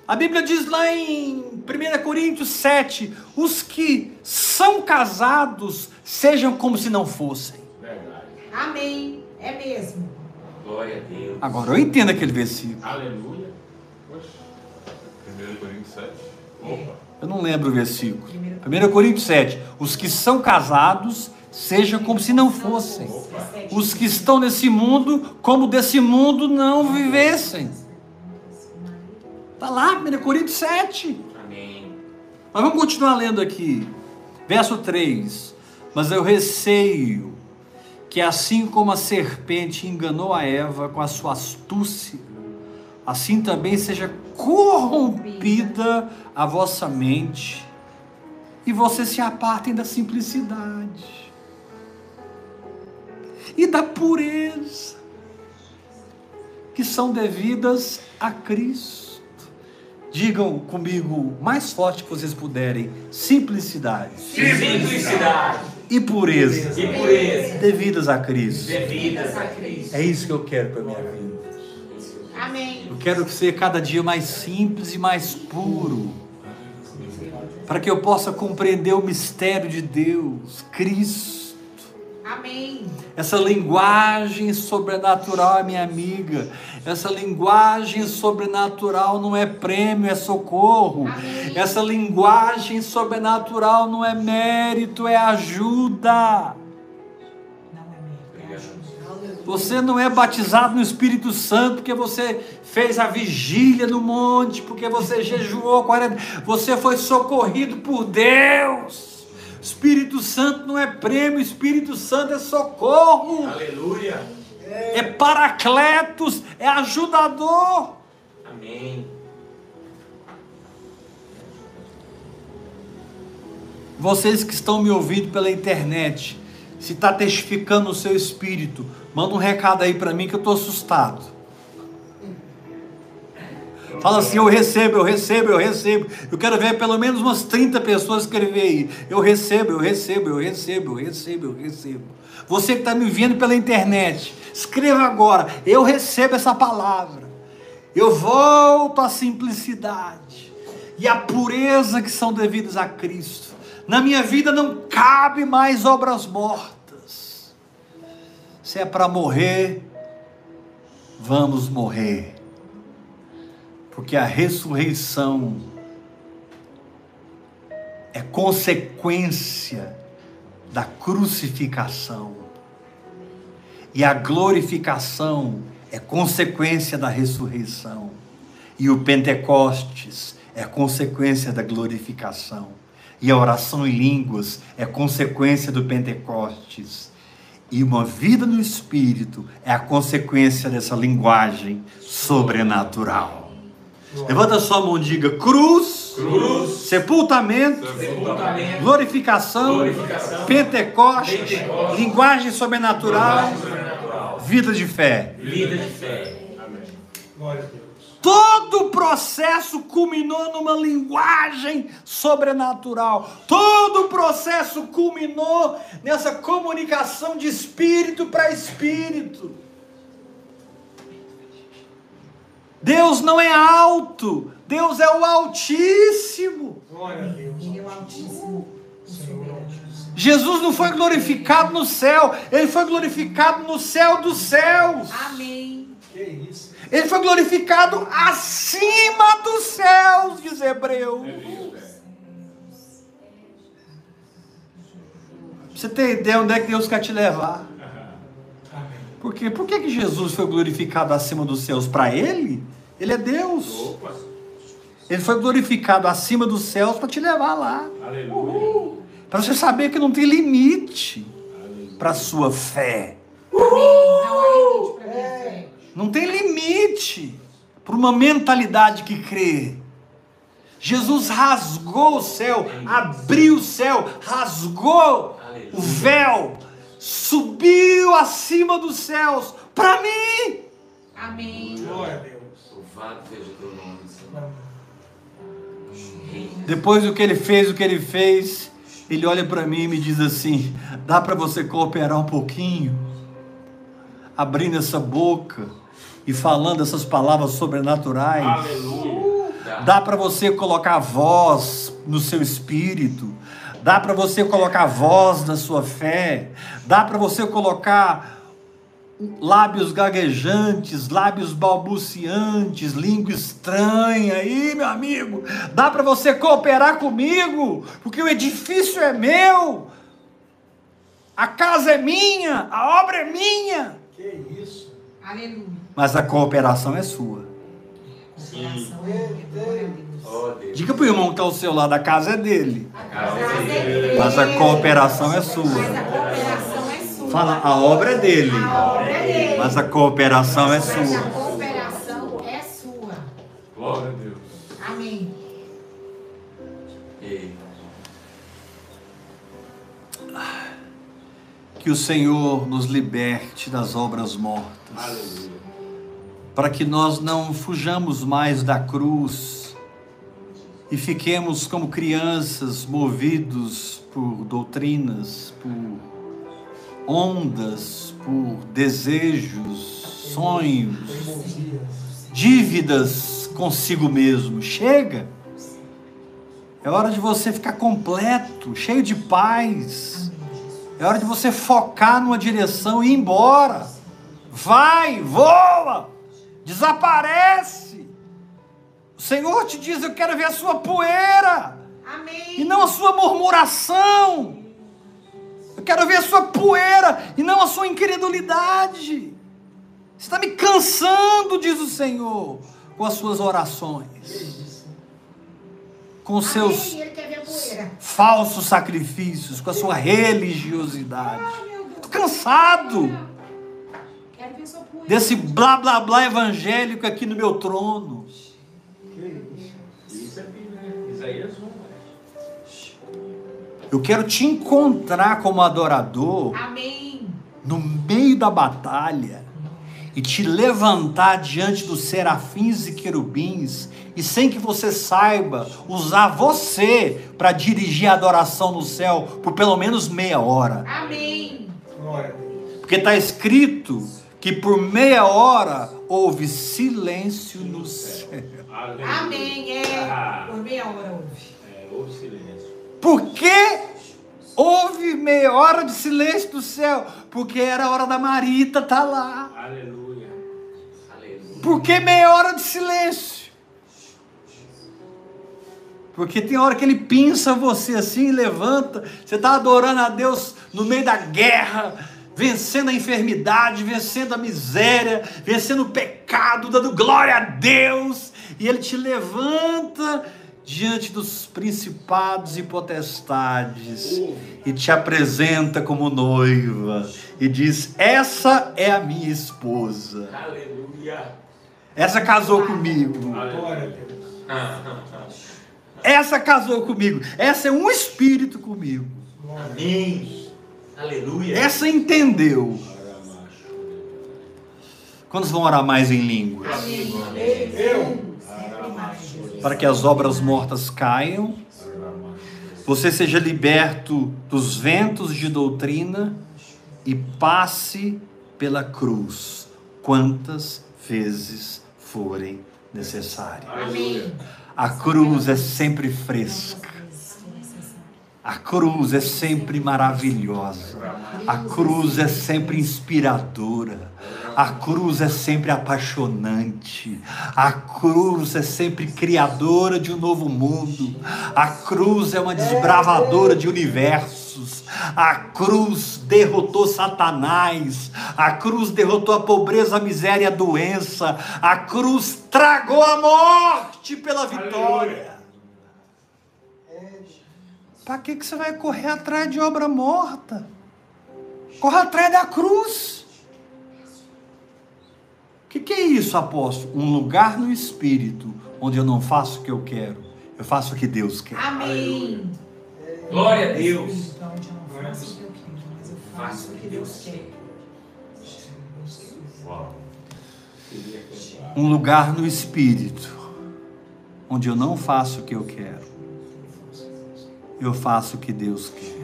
A Bíblia diz lá em 1 Coríntios 7: os que são casados sejam como se não fossem. Verdade. Amém. É mesmo. Glória a Deus. Agora eu entendo aquele versículo. Aleluia. 1 Coríntios 7. Opa. Eu não lembro o versículo. 1 Coríntios 7. Os que são casados sejam como se não fossem. Os que estão nesse mundo, como desse mundo não vivessem. Está lá, 1 Coríntios 7. Amém. Mas vamos continuar lendo aqui. Verso 3. Mas eu receio que assim como a serpente enganou a Eva com a sua astúcia, assim também seja corrompida a vossa mente e vocês se apartem da simplicidade e da pureza que são devidas a Cristo. Digam comigo mais forte que vocês puderem: simplicidade Simplicidade e pureza e pureza devidas a Cristo. devidas a Cristo. É isso que eu quero para minha vida. Amém. Eu quero ser cada dia mais simples e mais puro, para que eu possa compreender o mistério de Deus, Cristo. Amém. Essa linguagem sobrenatural é minha amiga. Essa linguagem sobrenatural não é prêmio, é socorro. Amém. Essa linguagem sobrenatural não é mérito, é ajuda. É. É ajuda. Você não é batizado no Espírito Santo porque você fez a vigília no monte, porque você jejuou 40. Você foi socorrido por Deus. Espírito Santo não é prêmio, Espírito Santo é socorro, Aleluia. é paracletos, é ajudador. Amém. Vocês que estão me ouvindo pela internet, se está testificando o seu espírito, manda um recado aí para mim que eu estou assustado. Fala assim, eu recebo, eu recebo, eu recebo. Eu quero ver pelo menos umas 30 pessoas escrever aí. Eu recebo, eu recebo, eu recebo, eu recebo, eu recebo. Você que está me vendo pela internet, escreva agora, eu recebo essa palavra. Eu volto à simplicidade e à pureza que são devidas a Cristo. Na minha vida não cabe mais obras mortas. Se é para morrer, vamos morrer. Porque a ressurreição é consequência da crucificação. E a glorificação é consequência da ressurreição. E o Pentecostes é consequência da glorificação. E a oração em línguas é consequência do Pentecostes. E uma vida no Espírito é a consequência dessa linguagem sobrenatural. Levanta sua mão e diga: cruz, Cruz. sepultamento, Sepultamento. glorificação, Glorificação. Pentecostes, Pentecostes. linguagem sobrenatural, Linguagem sobrenatural. vida de fé. Vida de fé. Todo o processo culminou numa linguagem sobrenatural. Todo o processo culminou nessa comunicação de espírito para espírito. Deus não é alto, Deus é o Altíssimo. Glória a Deus. Ele é o Altíssimo. Jesus não foi glorificado no céu, ele foi glorificado no céu dos céus. Amém. Que isso? Ele foi glorificado acima dos céus, diz Hebreu. É é. Pra Você tem ideia onde é que Deus quer te levar? Por quê? Por que, que Jesus foi glorificado acima dos céus? Para ele? Ele é Deus. Ele foi glorificado acima dos céus para te levar lá. Para você saber que não tem limite para a sua fé. Minha fé. Não tem limite para uma mentalidade que crê. Jesus rasgou o céu, abriu o céu, rasgou o véu, subiu acima dos céus para mim. Amém. Glória a Deus. Louvado seja o teu nome, Senhor. Depois do que ele fez, o que ele fez, ele olha para mim e me diz assim: dá para você cooperar um pouquinho, abrindo essa boca e falando essas palavras sobrenaturais. Aleluia. Dá para você colocar voz no seu espírito. Dá para você colocar voz na sua fé. Dá para você colocar lábios gaguejantes, lábios balbuciantes, língua estranha. Aí, meu amigo, dá para você cooperar comigo, porque o edifício é meu. A casa é minha, a obra é minha, Que isso? Aleluia. mas a cooperação é sua. Cooperação é Oh. Diga pro irmão que está ao seu lado, a casa é dele. A casa é dele. dele. Mas a cooperação é Mas a sua. cooperação é sua. Fala, a obra é dele, A obra é dele. mas a cooperação é Mas a sua. cooperação é sua. Glória a Deus. Amém. Ei, Que o Senhor nos liberte das obras mortas, Aleluia. para que nós não fujamos mais da cruz e fiquemos como crianças movidos por doutrinas, por ondas, por desejos, sonhos. Dívidas consigo mesmo. Chega. É hora de você ficar completo, cheio de paz. É hora de você focar numa direção e ir embora. Vai, voa, desaparece. O Senhor te diz: Eu quero ver a sua poeira Amém. e não a sua murmuração. Eu quero ver a sua poeira e não a sua incredulidade. Você está me cansando, diz o Senhor, com as suas orações, com os seus falsos sacrifícios, com a sua religiosidade. Estou cansado Quero ver sua poeira. desse blá blá blá evangélico aqui no meu trono. Que isso? Isso é né? Isaías 1, né? Eu quero te encontrar como adorador Amém. no meio da batalha e te levantar diante dos serafins e querubins e sem que você saiba usar você para dirigir a adoração no céu por pelo menos meia hora. Amém. Porque está escrito que por meia hora houve silêncio no céu. Aleluia. Amém. É. Ah, Por meia hora ouve. é, houve silêncio. Por que houve meia hora de silêncio do céu? Porque era a hora da Marita estar lá. Aleluia. aleluia. Por que meia hora de silêncio? Porque tem hora que ele pinça você assim e levanta. Você está adorando a Deus no meio da guerra, vencendo a enfermidade, vencendo a miséria, vencendo o pecado, dando glória a Deus. E ele te levanta diante dos principados e potestades e te apresenta como noiva e diz: Essa é a minha esposa. Aleluia. Essa casou comigo. Essa casou comigo. Essa é um espírito comigo. Amém. Aleluia. Essa entendeu. Quantos vão orar mais em línguas? Amém. Eu. Para que as obras mortas caiam, você seja liberto dos ventos de doutrina e passe pela cruz quantas vezes forem necessárias. Amém. A cruz é sempre fresca. A cruz é sempre maravilhosa. A cruz é sempre inspiradora. A cruz é sempre apaixonante. A cruz é sempre criadora de um novo mundo. A cruz é uma desbravadora de universos. A cruz derrotou Satanás. A cruz derrotou a pobreza, a miséria e a doença. A cruz tragou a morte pela vitória. Para que, que você vai correr atrás de obra morta? Corra atrás da cruz. O que, que é isso, apóstolo? Um lugar no espírito onde eu não faço o que eu quero, eu faço o que Deus quer. Amém. Glória a Deus. Onde eu não faço o que eu quero, mas eu faço o que Deus quer. Um lugar no espírito onde eu não faço o que eu quero, eu faço o que Deus quer.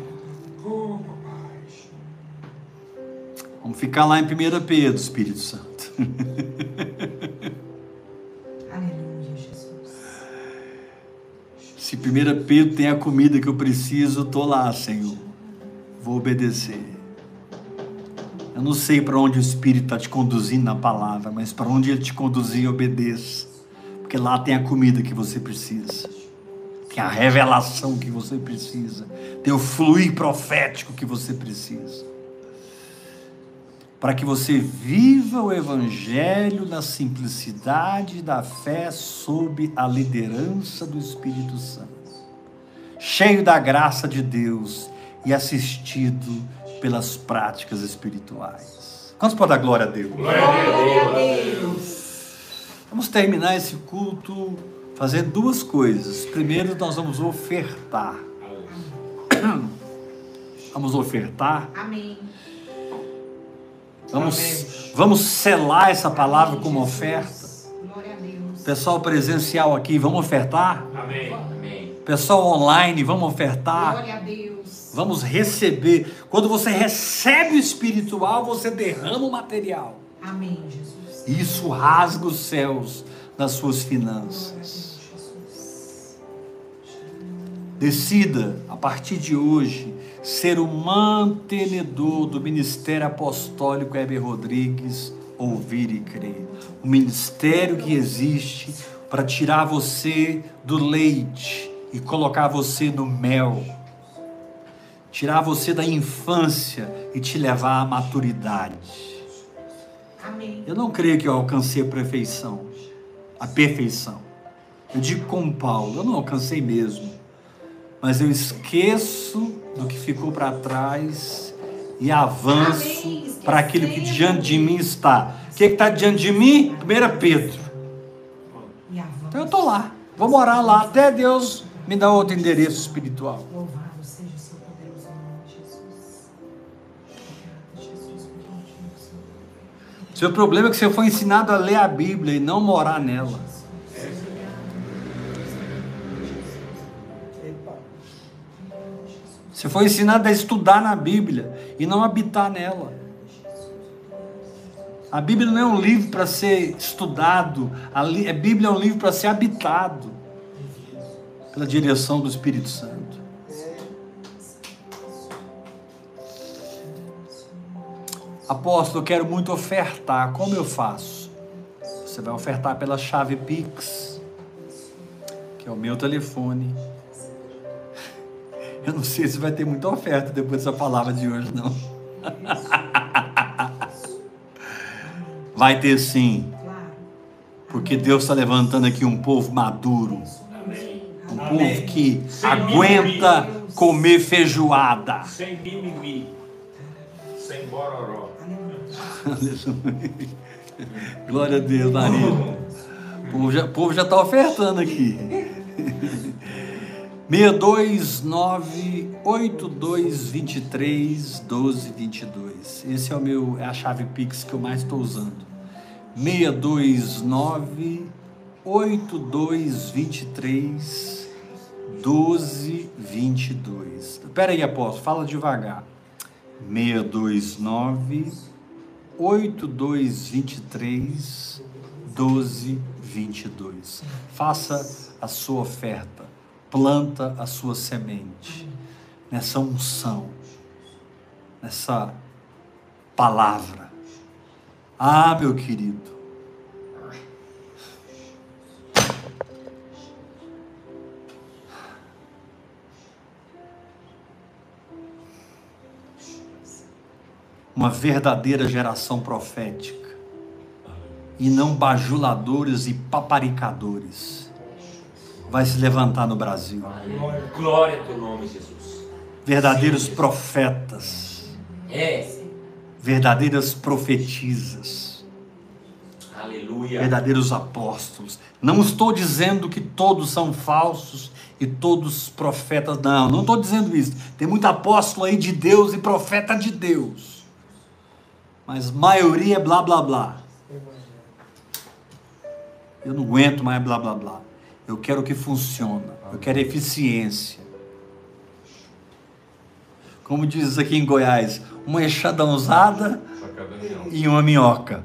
Vamos ficar lá em 1 Pedro, Espírito Santo. Aleluia, Jesus. Se 1 Pedro tem a comida que eu preciso, estou lá, Senhor. Vou obedecer. Eu não sei para onde o Espírito está te conduzindo na palavra, mas para onde ele te conduzir, obedeça. Porque lá tem a comida que você precisa. Tem a revelação que você precisa. Tem o fluir profético que você precisa. Para que você viva o Evangelho na simplicidade da fé sob a liderança do Espírito Santo cheio da graça de Deus e assistido pelas práticas espirituais. Quantos podem dar glória a Deus? Glória a Deus. Vamos terminar esse culto fazendo duas coisas. Primeiro, nós vamos ofertar. Vamos ofertar. Amém. Vamos, vamos selar essa palavra como oferta. Pessoal presencial aqui, vamos ofertar? Amém. Pessoal online, vamos ofertar? Glória a Deus. Vamos receber. Quando você recebe o espiritual, você derrama o material. Amém, Jesus. Isso rasga os céus nas suas finanças. Decida, a partir de hoje, ser o mantenedor do ministério apostólico Heber Rodrigues, ouvir e crer. O ministério que existe para tirar você do leite e colocar você no mel. Tirar você da infância e te levar à maturidade. Amém. Eu não creio que eu alcancei a perfeição. A perfeição. Eu digo como Paulo, eu não alcancei mesmo. Mas eu esqueço do que ficou para trás e avanço para aquilo que diante de mim está. O que está diante de mim? 1 Pedro. E avança. Então eu estou lá. Vou morar lá até Deus me dar outro endereço espiritual. Seu problema é que você foi ensinado a ler a Bíblia e não morar nela. Você foi ensinado a estudar na Bíblia e não habitar nela. A Bíblia não é um livro para ser estudado, a li- a Bíblia é um livro para ser habitado pela direção do Espírito Santo. Apóstolo, eu quero muito ofertar. Como eu faço? Você vai ofertar pela chave Pix, que é o meu telefone. Eu não sei se vai ter muita oferta depois dessa palavra de hoje, não. Vai ter sim, porque Deus está levantando aqui um povo maduro, um povo que aguenta comer feijoada. Sem mimimi. Sem bororó. Glória a Deus, Maria. O povo já está ofertando aqui. 629 8223 1222. Esse é o meu é a chave Pix que eu mais estou usando. 629 8223 1222. Espera aí, apóstolo, fala devagar. 629 8223 1222. Faça a sua oferta, planta a sua semente. nessa unção, nessa palavra. Ah, meu querido. Uma verdadeira geração profética. E não bajuladores e paparicadores. Vai se levantar no Brasil. Glória ao teu nome, Jesus. Verdadeiros profetas. É. Verdadeiras profetisas. Aleluia. verdadeiros apóstolos. Não estou dizendo que todos são falsos e todos profetas, não, não estou dizendo isso. Tem muito apóstolo aí de Deus e profeta de Deus. Mas maioria é blá blá blá. Eu não aguento mais blá blá blá. Eu quero que funcione. Eu quero eficiência. Como diz aqui em Goiás, uma enxadãozada e uma minhoca.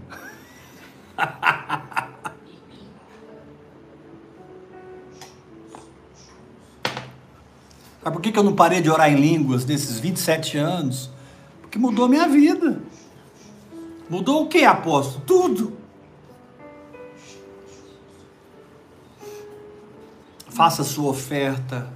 Sabe por que que eu não parei de orar em línguas nesses 27 anos? Porque mudou a minha vida. Mudou o que, apóstolo? Tudo. Faça sua oferta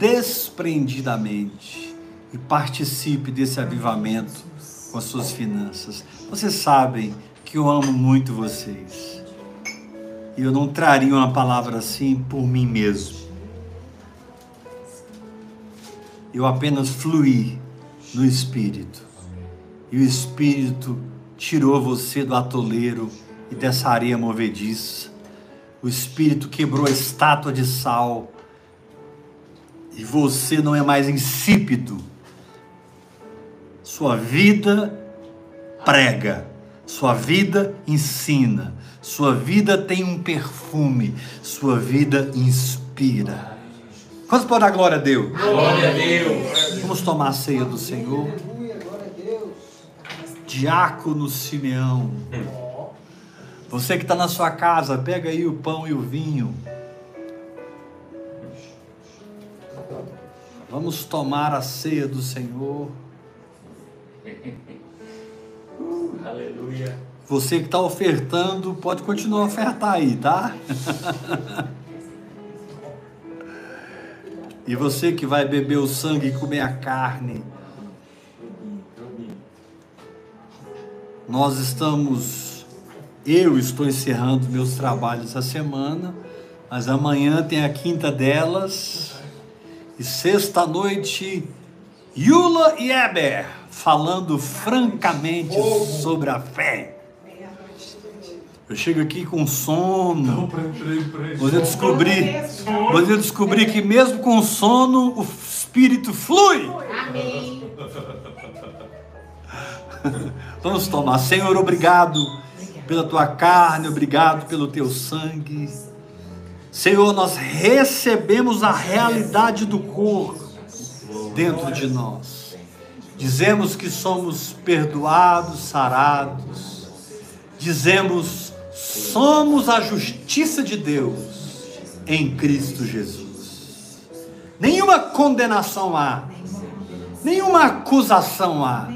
desprendidamente e participe desse avivamento com as suas finanças. Vocês sabem que eu amo muito vocês. E eu não traria uma palavra assim por mim mesmo. Eu apenas fluí no Espírito. E o Espírito tirou você do atoleiro e dessa areia movediça. O Espírito quebrou a estátua de sal. E você não é mais insípido. Sua vida prega, sua vida ensina, sua vida tem um perfume, sua vida inspira. Quantos podem dar glória a Deus? Glória a Deus. Vamos tomar a ceia do Senhor. Aleluia, glória a Deus. Diácono Simeão. Você que está na sua casa, pega aí o pão e o vinho. Vamos tomar a ceia do Senhor. Aleluia. Você que está ofertando, pode continuar a ofertar aí, tá? e você que vai beber o sangue e comer a carne, nós estamos, eu estou encerrando meus trabalhos essa semana, mas amanhã tem a quinta delas, e sexta-noite, Yula e Eber falando francamente sobre a fé. Eu chego aqui com sono. Mas eu descobri, mas eu descobri que mesmo com sono o espírito flui. Amém. Vamos tomar. Senhor, obrigado pela tua carne, obrigado pelo teu sangue. Senhor, nós recebemos a realidade do corpo dentro de nós. Dizemos que somos perdoados, sarados. Dizemos, somos a justiça de Deus em Cristo Jesus. Nenhuma condenação há, nenhuma acusação há,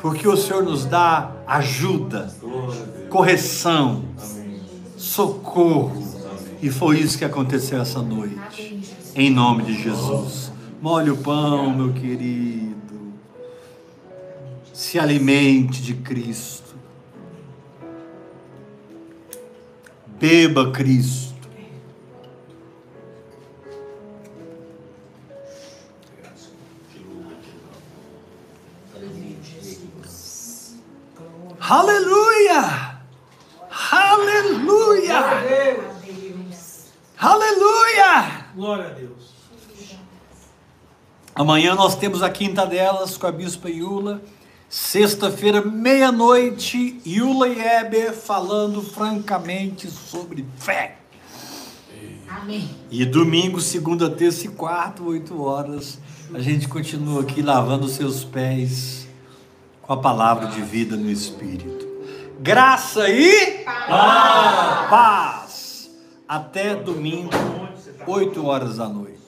porque o Senhor nos dá ajuda, correção, socorro, e foi isso que aconteceu essa noite, em nome de Jesus. Molhe o pão, meu querido, se alimente de Cristo, beba Cristo. Aleluia! Aleluia! Deus. Aleluia! Glória a Deus. Amanhã nós temos a quinta delas com a Bispa Yula. Sexta-feira, meia-noite, Yula e Eber falando francamente sobre fé. Amém. E domingo, segunda, terça e quarta, oito horas, a gente continua aqui lavando seus pés com a palavra de vida no Espírito. Graça e paz. Até domingo, oito horas da noite.